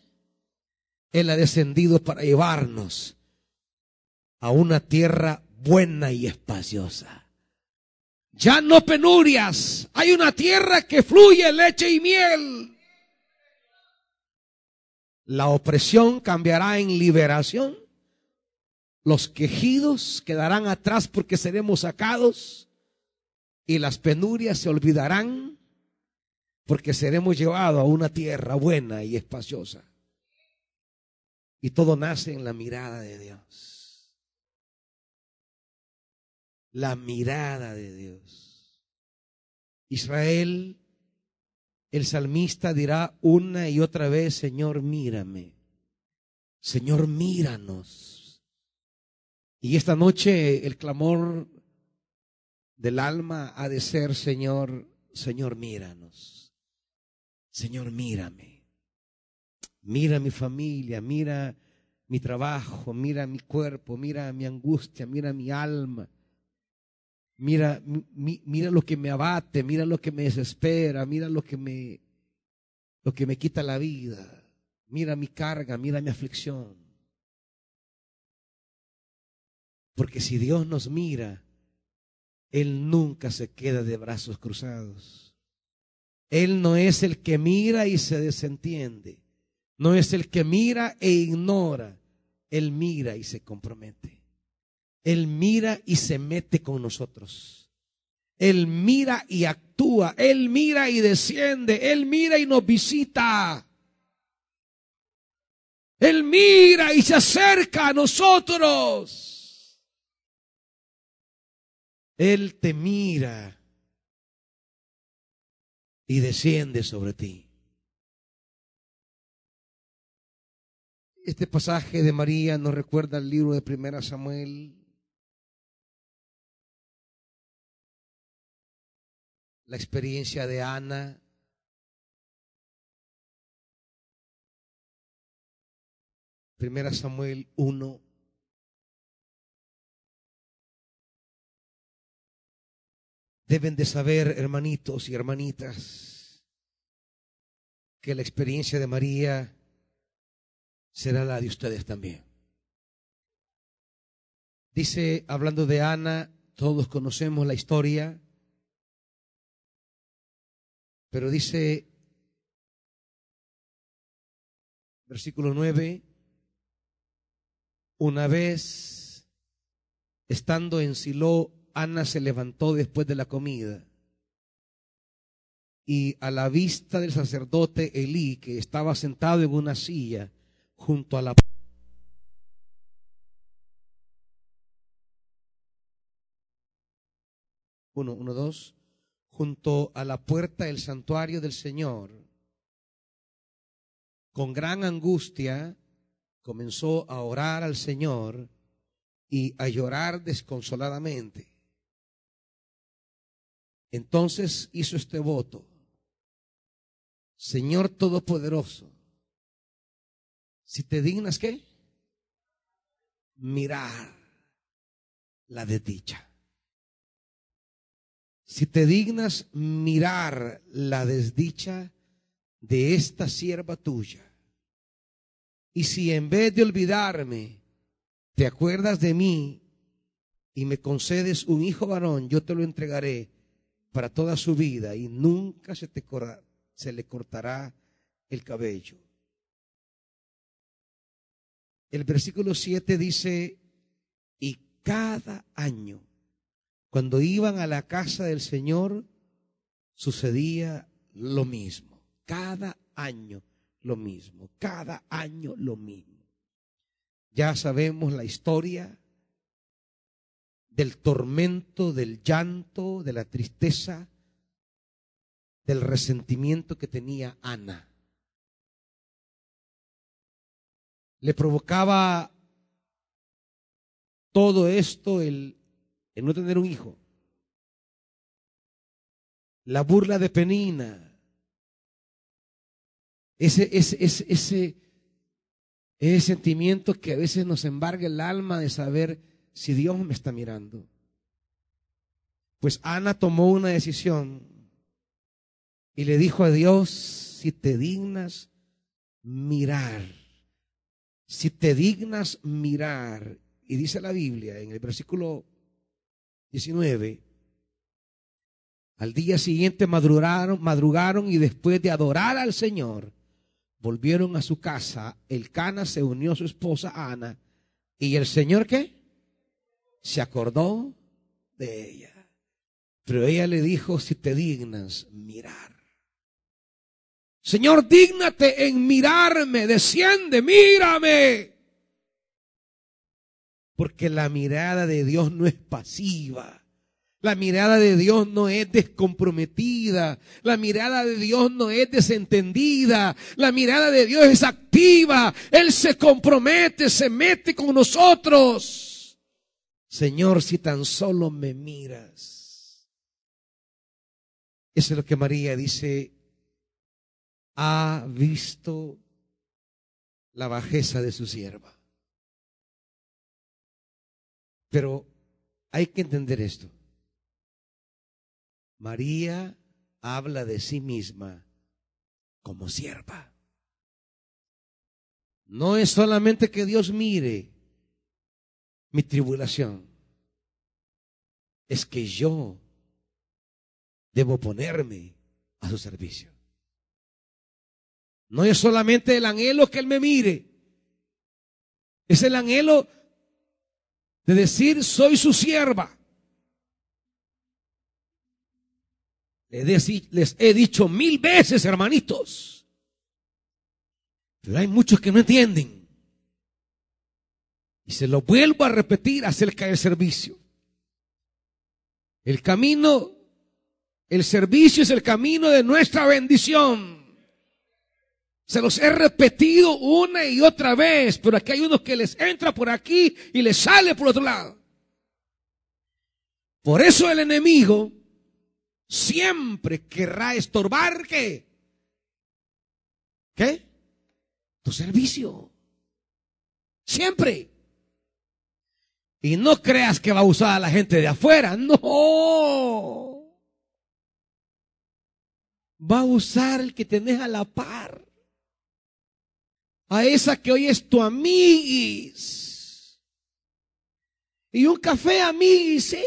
Él ha descendido para llevarnos a una tierra buena y espaciosa. Ya no penurias, hay una tierra que fluye leche y miel. La opresión cambiará en liberación los quejidos quedarán atrás porque seremos sacados y las penurias se olvidarán porque seremos llevados a una tierra buena y espaciosa. Y todo nace en la mirada de Dios. La mirada de Dios. Israel, el salmista dirá una y otra vez, Señor, mírame. Señor, míranos. Y esta noche el clamor del alma ha de ser, Señor, Señor, míranos. Señor, mírame. Mira mi familia, mira mi trabajo, mira mi cuerpo, mira mi angustia, mira mi alma. Mira, mira lo que me abate, mira lo que me desespera, mira lo que me, lo que me quita la vida. Mira mi carga, mira mi aflicción. Porque si Dios nos mira, Él nunca se queda de brazos cruzados. Él no es el que mira y se desentiende. No es el que mira e ignora. Él mira y se compromete. Él mira y se mete con nosotros. Él mira y actúa. Él mira y desciende. Él mira y nos visita. Él mira y se acerca a nosotros. Él te mira y desciende sobre ti. Este pasaje de María nos recuerda el libro de Primera Samuel. La experiencia de Ana. Primera Samuel 1. Deben de saber, hermanitos y hermanitas, que la experiencia de María será la de ustedes también. Dice, hablando de Ana, todos conocemos la historia, pero dice, versículo 9, una vez estando en Silo, Ana se levantó después de la comida y a la vista del sacerdote Elí, que estaba sentado en una silla junto a la uno, uno, dos, junto a la puerta del santuario del Señor, con gran angustia comenzó a orar al Señor y a llorar desconsoladamente. Entonces hizo este voto. Señor Todopoderoso, si te dignas, ¿qué? Mirar la desdicha. Si te dignas mirar la desdicha de esta sierva tuya, y si en vez de olvidarme, te acuerdas de mí y me concedes un hijo varón, yo te lo entregaré para toda su vida y nunca se, te se le cortará el cabello. El versículo 7 dice, y cada año, cuando iban a la casa del Señor, sucedía lo mismo. Cada año lo mismo. Cada año lo mismo. Ya sabemos la historia del tormento, del llanto, de la tristeza, del resentimiento que tenía Ana. Le provocaba todo esto el, no tener un hijo. La burla de Penina. Ese, ese, ese, ese, ese sentimiento que a veces nos embarga el alma de saber si Dios me está mirando. Pues Ana tomó una decisión y le dijo a Dios, si te dignas mirar, si te dignas mirar, y dice la Biblia en el versículo 19, al día siguiente madrugaron, madrugaron y después de adorar al Señor, volvieron a su casa. El Cana se unió a su esposa Ana. ¿Y el Señor qué? Se acordó de ella. Pero ella le dijo, si te dignas mirar. Señor, dígnate en mirarme, desciende, mírame. Porque la mirada de Dios no es pasiva. La mirada de Dios no es descomprometida. La mirada de Dios no es desentendida. La mirada de Dios es activa. Él se compromete, se mete con nosotros. Señor, si tan solo me miras. Eso es lo que María dice, ha visto la bajeza de su sierva. Pero hay que entender esto. María habla de sí misma como sierva. No es solamente que Dios mire mi tribulación, es que yo debo ponerme a su servicio. No es solamente el anhelo que Él me mire, es el anhelo de decir, soy su sierva. Les he dicho mil veces, hermanitos, pero hay muchos que no entienden. Y se lo vuelvo a repetir acerca del servicio. El camino el servicio es el camino de nuestra bendición. Se los he repetido una y otra vez, pero aquí hay unos que les entra por aquí y les sale por otro lado. Por eso el enemigo siempre querrá estorbar qué? ¿Qué? Tu servicio. Siempre. Y no creas que va a usar a la gente de afuera. No va a usar el que tenés a la par. A esa que hoy es tu amiguis. Y un café amiguis, sí.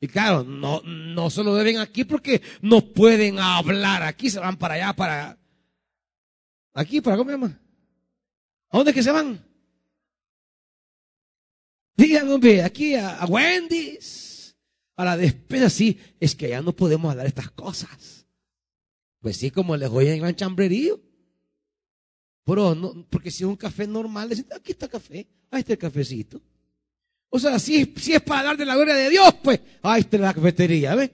Y claro, no, no se lo deben aquí porque no pueden hablar aquí, se van para allá, para... Aquí, para cómo se llama. ¿A dónde que se van? Digan, hombre, aquí a, Wendy's, a la despesa, sí, es que allá no podemos hablar estas cosas. Pues sí, como les voy en gran chambrerío. Porque si es un café normal, dicen, aquí está café, ahí está el cafecito. O sea, si, si es para hablar la gloria de Dios, pues ahí está la cafetería, ¿ves?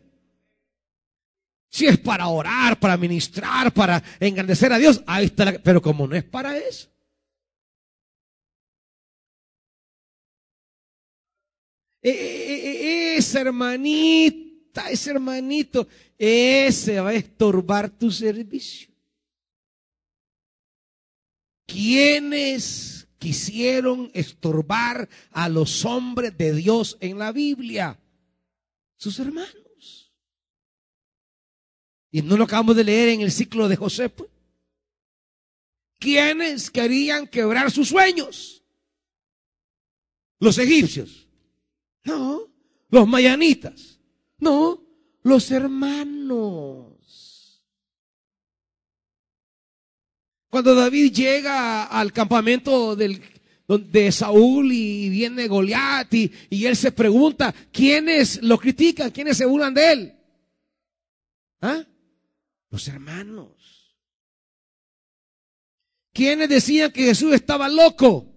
Si es para orar, para ministrar, para engrandecer a Dios, ahí está la... Pero como no es para eso. E, e, e, esa hermanita, ese hermanito, ese va a estorbar tu servicio. ¿Quiénes quisieron estorbar a los hombres de Dios en la Biblia? Sus hermanos. Y no lo acabamos de leer en el ciclo de José. Pues. ¿Quiénes querían quebrar sus sueños? Los egipcios. No. Los mayanitas. No los hermanos. Cuando David llega al campamento de Saúl y viene Goliat y, y, él se pregunta, ¿quiénes lo critican? ¿Quiénes se burlan de él? ¿Ah? Los hermanos. ¿Quiénes decían que Jesús estaba loco?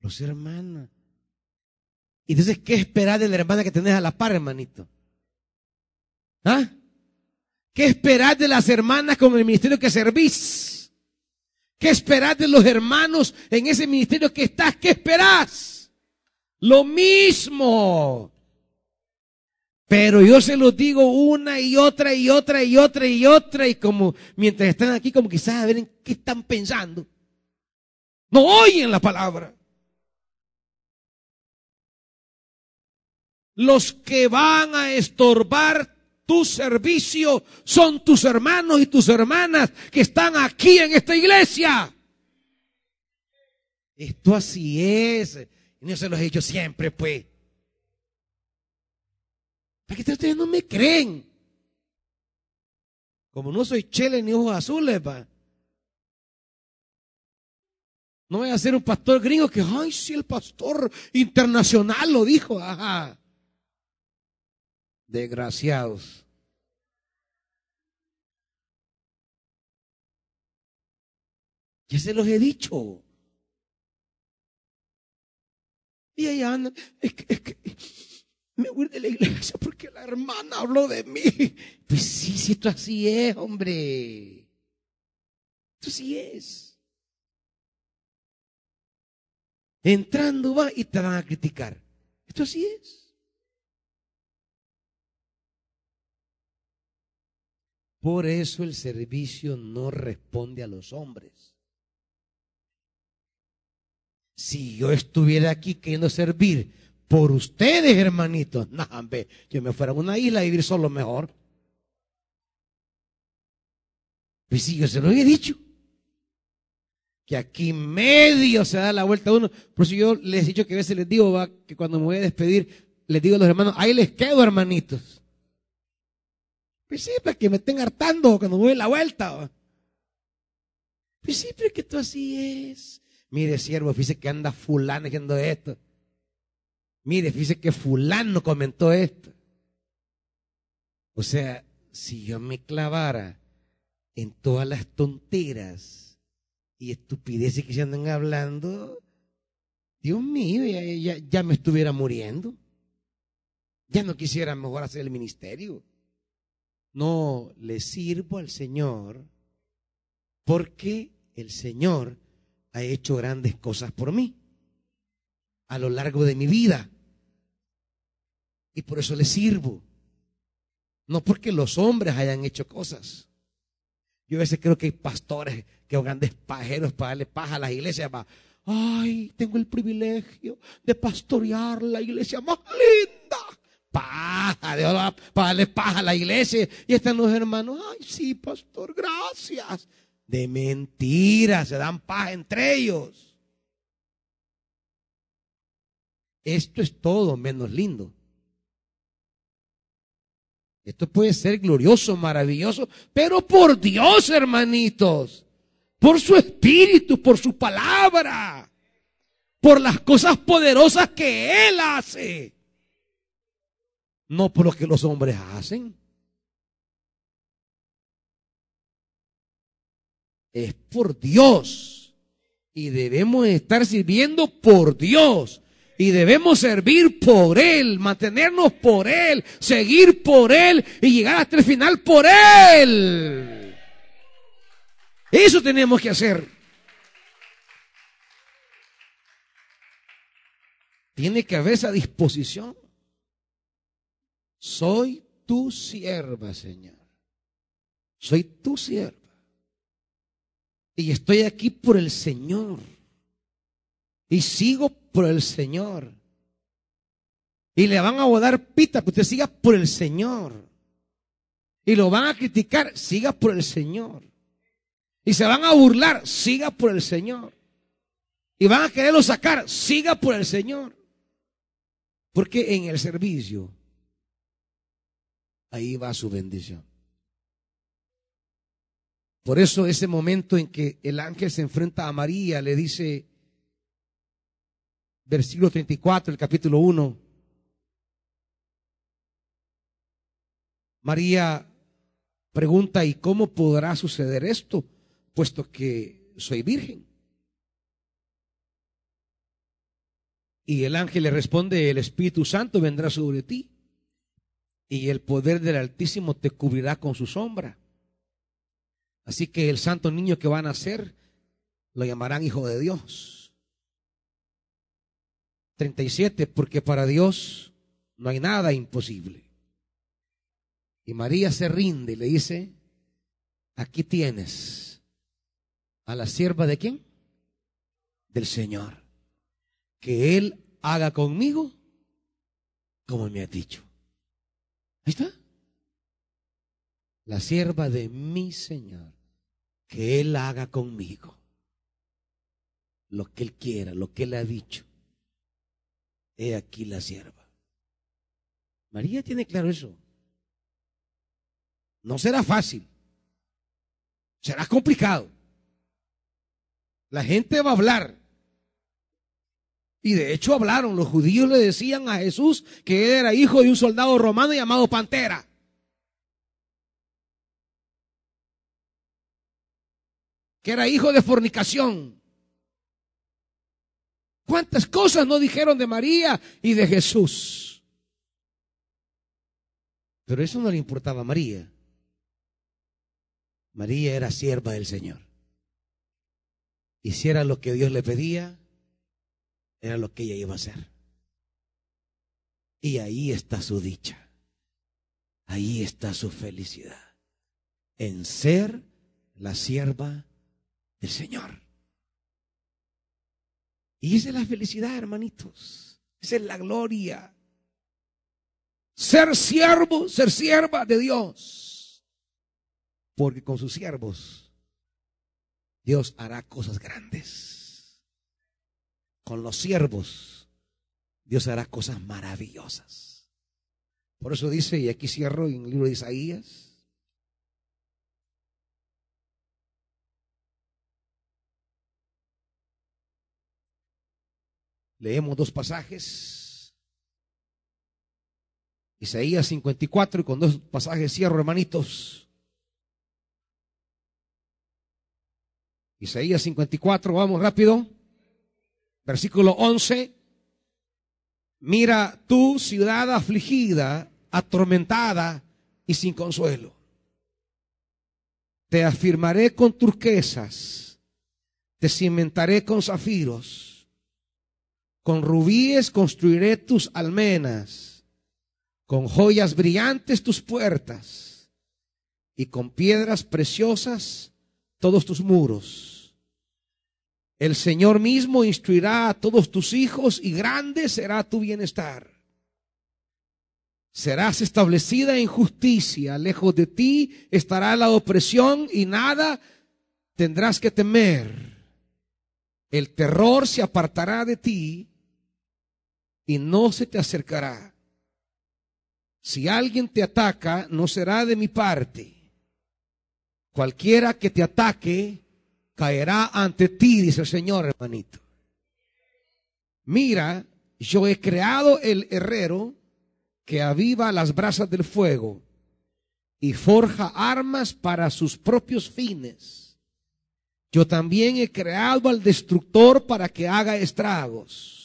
Los hermanos. Y entonces, ¿qué esperar de la hermana que tenés a la par, hermanito? ¿Ah? ¿Qué esperás de las hermanas con el ministerio que servís? ¿Qué esperás de los hermanos en ese ministerio que estás? ¿Qué esperás? Lo mismo. Pero yo se los digo una y otra y otra y otra y otra y como mientras están aquí como quizás a ver en qué están pensando. No oyen la palabra. Los que van a estorbar tu servicio son tus hermanos y tus hermanas que están aquí en esta iglesia. Esto así es. Y no se los he dicho siempre, pues. ¿Para qué ustedes no me creen? Como no soy chele ni ojos azules, pa. No voy a ser un pastor gringo que, ay, sí, el pastor internacional lo dijo. Ajá. Desgraciados. Ya se los he dicho. Y allá andan, es que, es que me voy de la iglesia porque la hermana habló de mí. Pues sí, sí, esto así es, hombre. Esto sí es. Entrando va y te van a criticar. Esto así es. Por eso el servicio no responde a los hombres. Si yo estuviera aquí queriendo servir por ustedes, hermanitos, no, hombre, yo me fuera a una isla a vivir solo mejor. Pues sí, yo se lo he dicho. Que aquí medio se da la vuelta a uno. Por eso yo les he dicho que a veces les digo va, que cuando me voy a despedir, les digo a los hermanos, ahí les quedo, hermanitos. Pues sí, que me estén hartando cuando me voy a la vuelta. Pues sí, que esto así es. Mire, siervo, fíjese que anda fulano diciendo esto. Mire, fíjese que fulano comentó esto. O sea, si yo me clavara en todas las tonteras y estupideces que se andan hablando, Dios mío, ya, ya me estuviera muriendo. Ya no quisiera mejor hacer el ministerio. No, le sirvo al Señor porque el Señor ha hecho grandes cosas por mí a lo largo de mi vida. Y por eso le sirvo. No porque los hombres hayan hecho cosas. Yo a veces creo que hay pastores que son grandes pajeros para darle paja a las iglesias. Ay, tengo el privilegio de pastorear la iglesia más linda. Paja, de para darle paja a la iglesia. Y están los hermanos. Ay, sí, pastor, gracias de mentiras, se dan paz entre ellos. Esto es todo menos lindo. Esto puede ser glorioso, maravilloso, pero por Dios, hermanitos, por su espíritu, por su palabra, por las cosas poderosas que Él hace, no por lo que los hombres hacen. es por Dios. Y debemos estar sirviendo por Dios. Y debemos servir por Él, mantenernos por Él, seguir por Él y llegar hasta el final por Él. Eso tenemos que hacer. Tiene que haber esa disposición. Soy tu sierva, Señor. Soy tu sierva. Y estoy aquí por el Señor. Y sigo por el Señor. Y le van a dar pita, que usted siga por el Señor. Y lo van a criticar, siga por el Señor. Y se van a burlar, siga por el Señor. Y van a quererlo sacar, siga por el Señor. Porque en el servicio, ahí va su bendición. Por eso ese momento en que el ángel se enfrenta a María, le dice, versículo 34, el capítulo 1, María pregunta, ¿y cómo podrá suceder esto? Puesto que soy virgen. Y el ángel le responde, el Espíritu Santo vendrá sobre ti y el poder del Altísimo te cubrirá con su sombra. Así que el santo niño que van a nacer lo llamarán hijo de Dios. 37, porque para Dios no hay nada imposible. Y María se rinde y le dice, aquí tienes a la sierva de quién? Del Señor. Que Él haga conmigo como me has dicho. Ahí está. La sierva de mi Señor, que Él haga conmigo lo que Él quiera, lo que Él ha dicho. He aquí la sierva. María tiene claro eso. No será fácil. Será complicado. La gente va a hablar. Y de hecho hablaron. Los judíos le decían a Jesús que era hijo de un soldado romano llamado Pantera. Que era hijo de fornicación. ¿Cuántas cosas no dijeron de María y de Jesús? Pero eso no le importaba a María. María era sierva del Señor. Y si era lo que Dios le pedía, era lo que ella iba a hacer. Y ahí está su dicha. Ahí está su felicidad. En ser la sierva del Señor. Y esa es la felicidad, hermanitos. Esa es la gloria. Ser siervo, ser sierva de Dios. Porque con sus siervos Dios hará cosas grandes. Con los siervos Dios hará cosas maravillosas. Por eso dice, y aquí cierro en el libro de Isaías, Leemos dos pasajes. Isaías 54 y con dos pasajes cierro, hermanitos. Isaías 54, vamos rápido. Versículo 11. Mira tu ciudad afligida, atormentada y sin consuelo. Te afirmaré con turquesas, te cimentaré con zafiros con rubíes construiré tus almenas, con joyas brillantes tus puertas, y con piedras preciosas todos tus muros. El Señor mismo instruirá a todos tus hijos y grande será tu bienestar. Serás establecida en justicia, lejos de ti estará la opresión y nada tendrás que temer. El terror se apartará de ti y no se te acercará. Si alguien te ataca, no será de mi parte. Cualquiera que te ataque, caerá ante ti, dice el Señor, hermanito. Mira, yo he creado el herrero que aviva las brasas del fuego y forja armas para sus propios fines. Yo también he creado al destructor para que haga estragos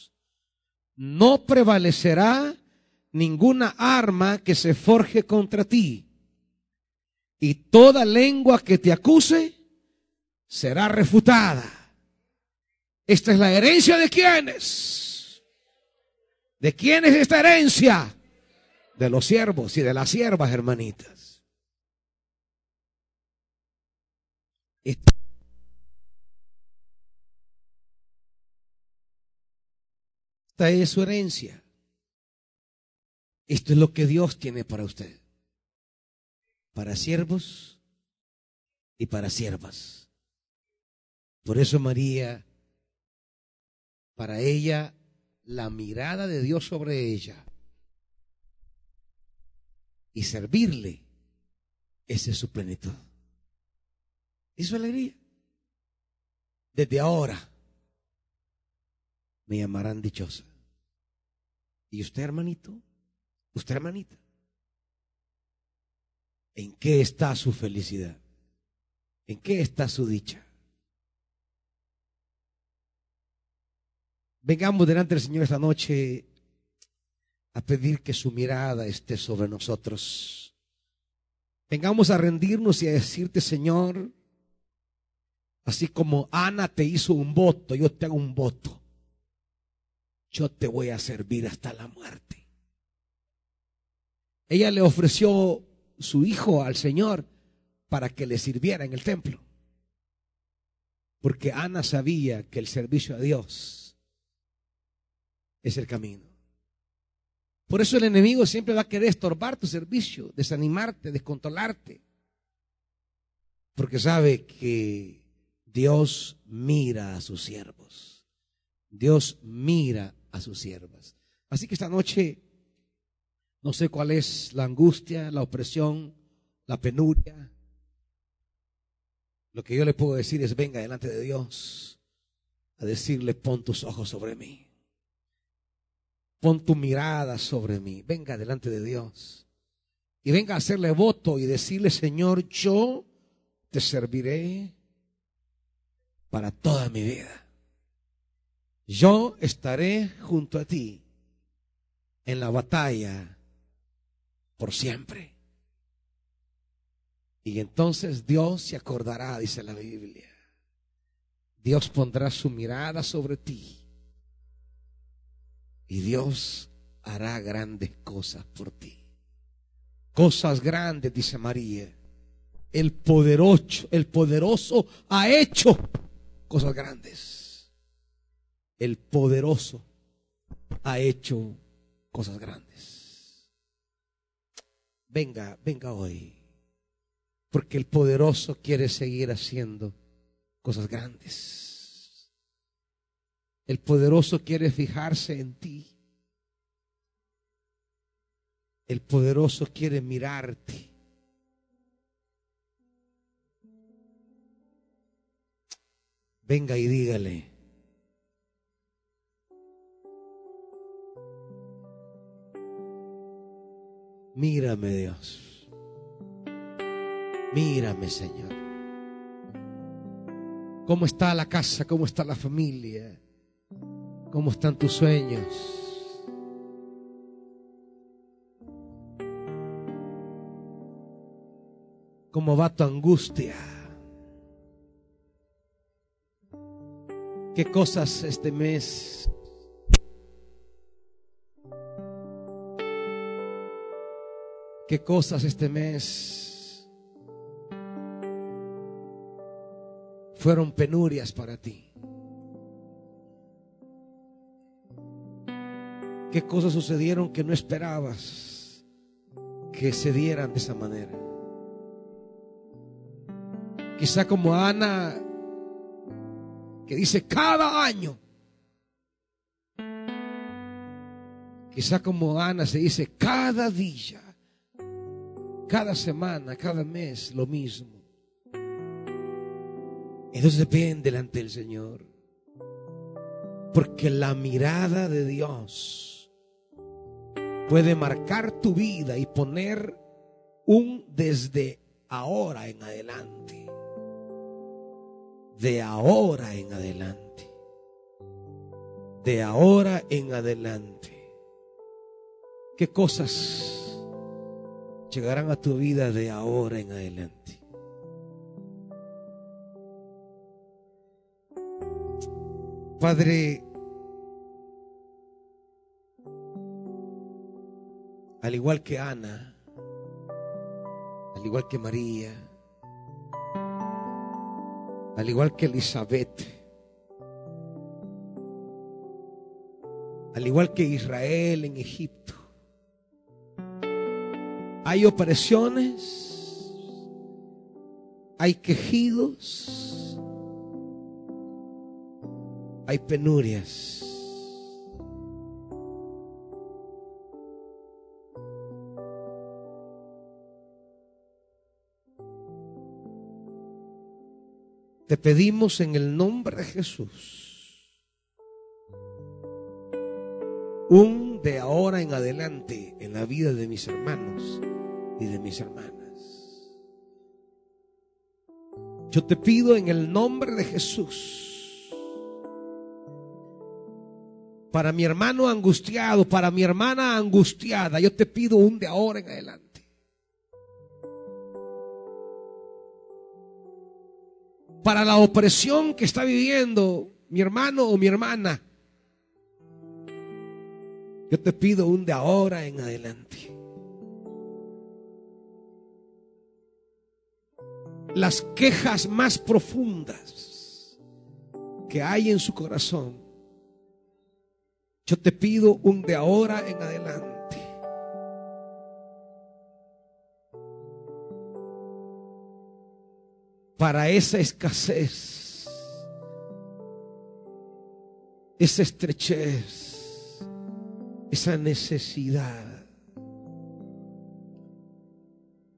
no prevalecerá ninguna arma que se forje contra ti. Y toda lengua que te acuse será refutada. Esta es la herencia de quienes. ¿De quién es esta herencia? De los siervos y de las siervas, hermanitas. Esta es su herencia. Esto es lo que Dios tiene para usted. Para siervos y para siervas. Por eso María, para ella, la mirada de Dios sobre ella y servirle, esa es su plenitud. Es su alegría. Desde ahora me llamarán dichosa. ¿Y usted, hermanito? ¿Usted, hermanita? ¿En qué está su felicidad? ¿En qué está su dicha? Vengamos delante del Señor esta noche a pedir que su mirada esté sobre nosotros. Vengamos a rendirnos y a decirte, Señor, así como Ana te hizo un voto, yo te hago un voto yo te voy a servir hasta la muerte. Ella le ofreció su hijo al Señor para que le sirviera en el templo. Porque Ana sabía que el servicio a Dios es el camino. Por eso el enemigo siempre va a querer estorbar tu servicio, desanimarte, descontrolarte. Porque sabe que Dios mira a sus siervos. Dios mira a sus siervas. Así que esta noche no sé cuál es la angustia, la opresión, la penuria. Lo que yo le puedo decir es venga delante de Dios a decirle pon tus ojos sobre mí. Pon tu mirada sobre mí. Venga delante de Dios. Y venga a hacerle voto y decirle, Señor, yo te serviré para toda mi vida. Yo estaré junto a ti en la batalla por siempre. Y entonces Dios se acordará, dice la Biblia. Dios pondrá su mirada sobre ti. Y Dios hará grandes cosas por ti. Cosas grandes, dice María. El poderoso, el poderoso ha hecho cosas grandes. El poderoso ha hecho cosas grandes. Venga, venga hoy. Porque el poderoso quiere seguir haciendo cosas grandes. El poderoso quiere fijarse en ti. El poderoso quiere mirarte. Venga y dígale. Mírame Dios. Mírame Señor. ¿Cómo está la casa? ¿Cómo está la familia? ¿Cómo están tus sueños? ¿Cómo va tu angustia? ¿Qué cosas este mes qué cosas este mes fueron penurias para ti. ¿Qué cosas sucedieron que no esperabas que se dieran de esa manera? Quizá como Ana, que dice cada año. Quizá como Ana se dice cada día cada semana, cada mes, lo mismo. Entonces depende delante del Señor. Porque la mirada de Dios puede marcar tu vida y poner un desde ahora en adelante. De ahora en adelante. De ahora en adelante. ¿Qué cosas llegarán a tu vida de ahora en adelante. Padre, al igual que Ana, al igual que María, al igual que Elizabeth, al igual que Israel en Egipto, hay opresiones, hay quejidos, hay penurias. Te pedimos en el nombre de Jesús un de ahora en adelante en la vida de mis hermanos y de mis hermanas. Yo te pido en el nombre de Jesús, para mi hermano angustiado, para mi hermana angustiada, yo te pido un de ahora en adelante. Para la opresión que está viviendo mi hermano o mi hermana, yo te pido un de ahora en adelante. las quejas más profundas que hay en su corazón, yo te pido un de ahora en adelante. Para esa escasez, esa estrechez, esa necesidad.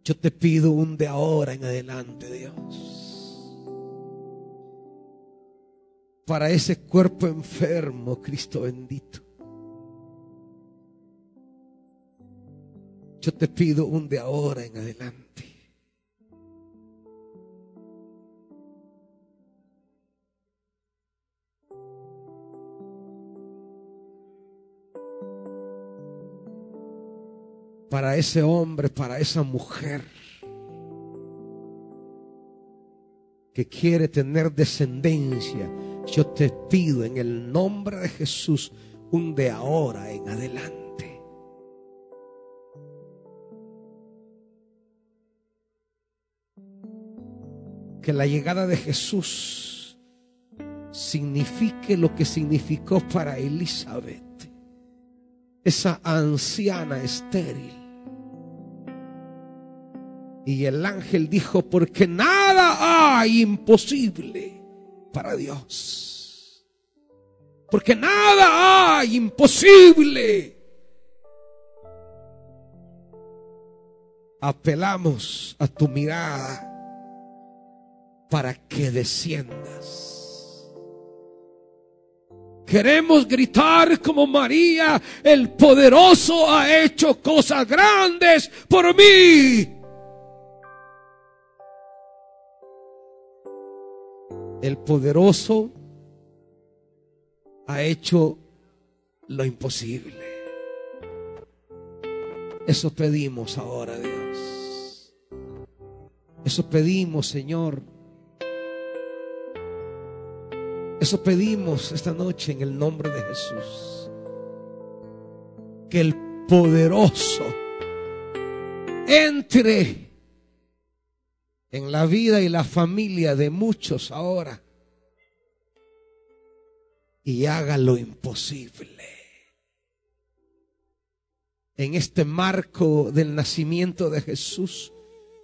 Yo te pido un de ahora en adelante, Dios. Para ese cuerpo enfermo, Cristo bendito. Yo te pido un de ahora en adelante. Para ese hombre, para esa mujer que quiere tener descendencia, yo te pido en el nombre de Jesús un de ahora en adelante. que la llegada de Jesús signifique lo que significó para Elizabeth, esa anciana estéril. Y el ángel dijo, porque nada hay imposible para Dios. Porque nada hay imposible. Apelamos a tu mirada para que desciendas. Queremos gritar como María, el poderoso ha hecho cosas grandes por mí. El poderoso ha hecho lo imposible. Eso pedimos ahora, Dios. Eso pedimos, Señor Eso pedimos esta noche en el nombre de Jesús. Que el poderoso entre en la vida y la familia de muchos ahora y haga lo imposible. En este marco del nacimiento de Jesús,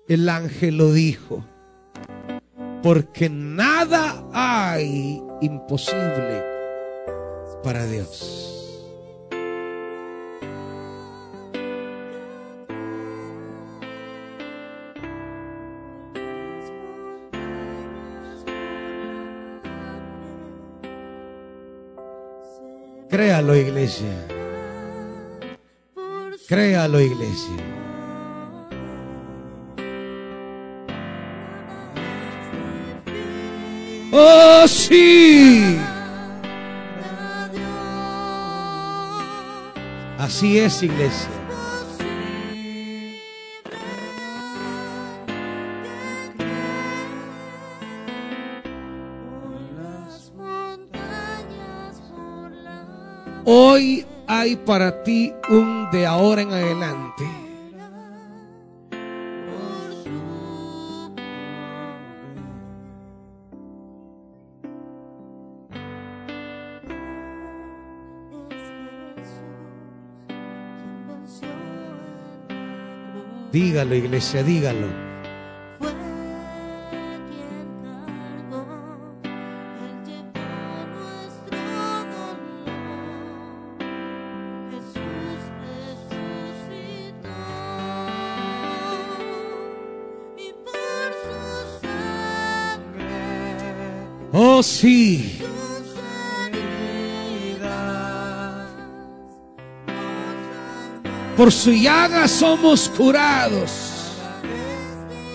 el ángel lo dijo porque nada hay imposible para Dios. Créalo, iglesia. Créalo, iglesia. Oh, sí. Así es, iglesia. Hoy hay para ti un de ahora en adelante Dígalo, iglesia, dígalo. Sí. Por su llaga somos curados.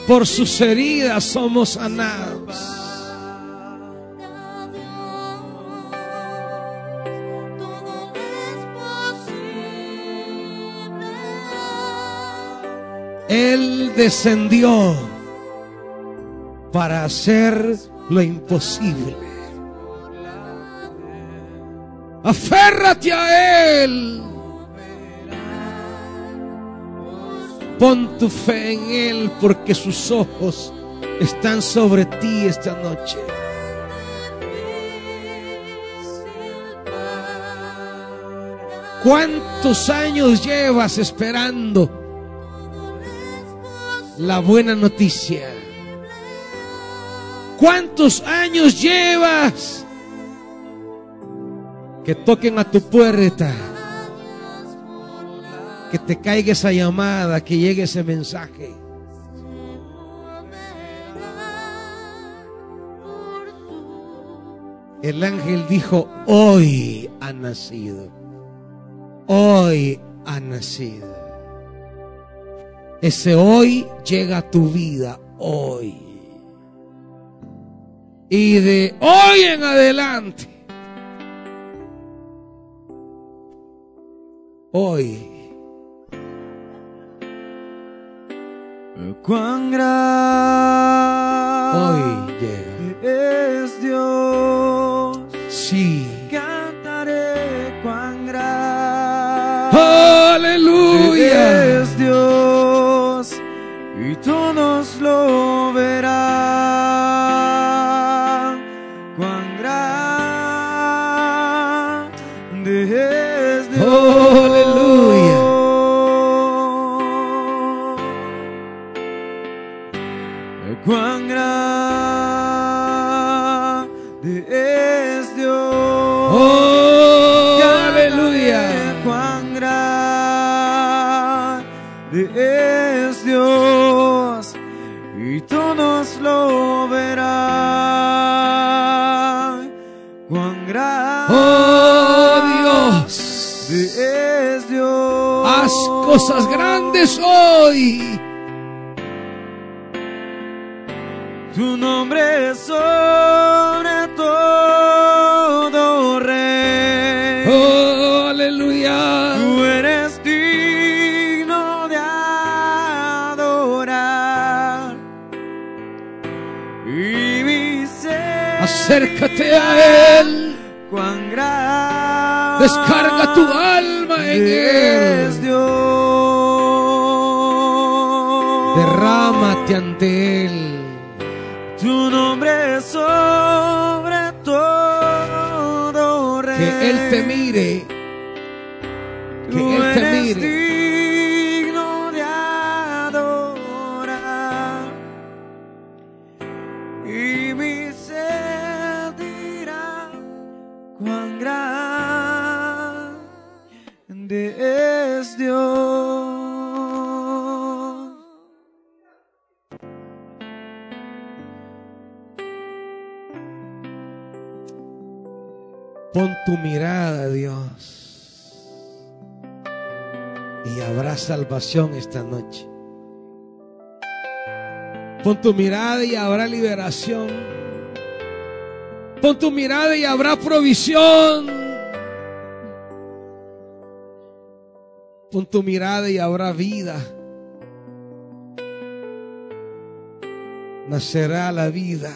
Por sus heridas somos sanados. Él descendió para hacer lo imposible. Aférrate a Él. Pon tu fe en Él porque sus ojos están sobre ti esta noche. ¿Cuántos años llevas esperando la buena noticia? ¿Cuántos años llevas? Que toquen a tu puerta. Que te caiga esa llamada, que llegue ese mensaje. El ángel dijo, hoy ha nacido. Hoy ha nacido. Ese hoy llega a tu vida hoy. Y de hoy en adelante. Hoy. Cuán grande Hoy llega. es Dios. Sí. Cantaré cuán grande Aleluya. Cosas grandes hoy. Tu nombre es sobre todo rey. Oh, aleluya. Tú eres digno de adorar. Y mi ser. Acércate a Él. Cuán grande Descarga tu alma en Él. Ante Él. Tu nombre es sobre todo rey. Que Él te mire. Salvación esta noche. Pon tu mirada y habrá liberación. Pon tu mirada y habrá provisión. Pon tu mirada y habrá vida. Nacerá la vida.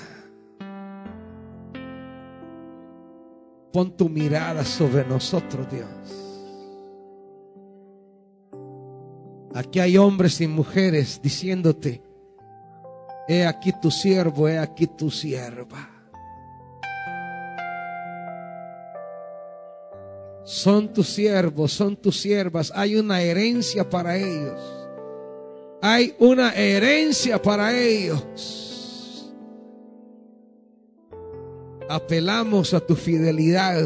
Pon tu mirada sobre nosotros, Dios. Aquí hay hombres y mujeres diciéndote, he aquí tu siervo, he aquí tu sierva. Son tus siervos, son tus siervas. Hay una herencia para ellos. Hay una herencia para ellos. Apelamos a tu fidelidad.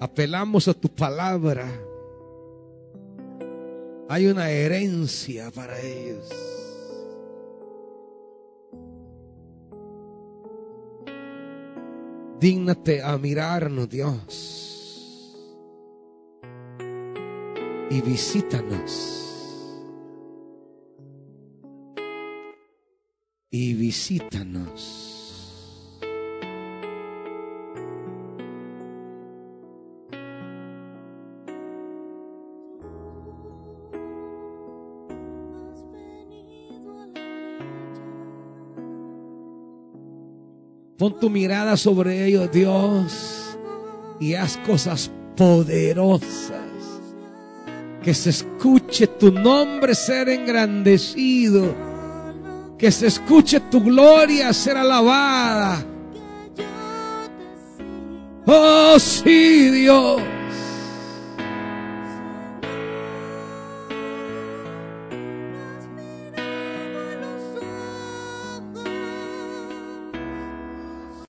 Apelamos a tu palabra. Hay una herencia para ellos. Dígnate a mirarnos, Dios. Y visítanos. Y visítanos. Pon tu mirada sobre ellos, Dios, y haz cosas poderosas. Que se escuche tu nombre ser engrandecido. Que se escuche tu gloria ser alabada. Oh, sí, Dios.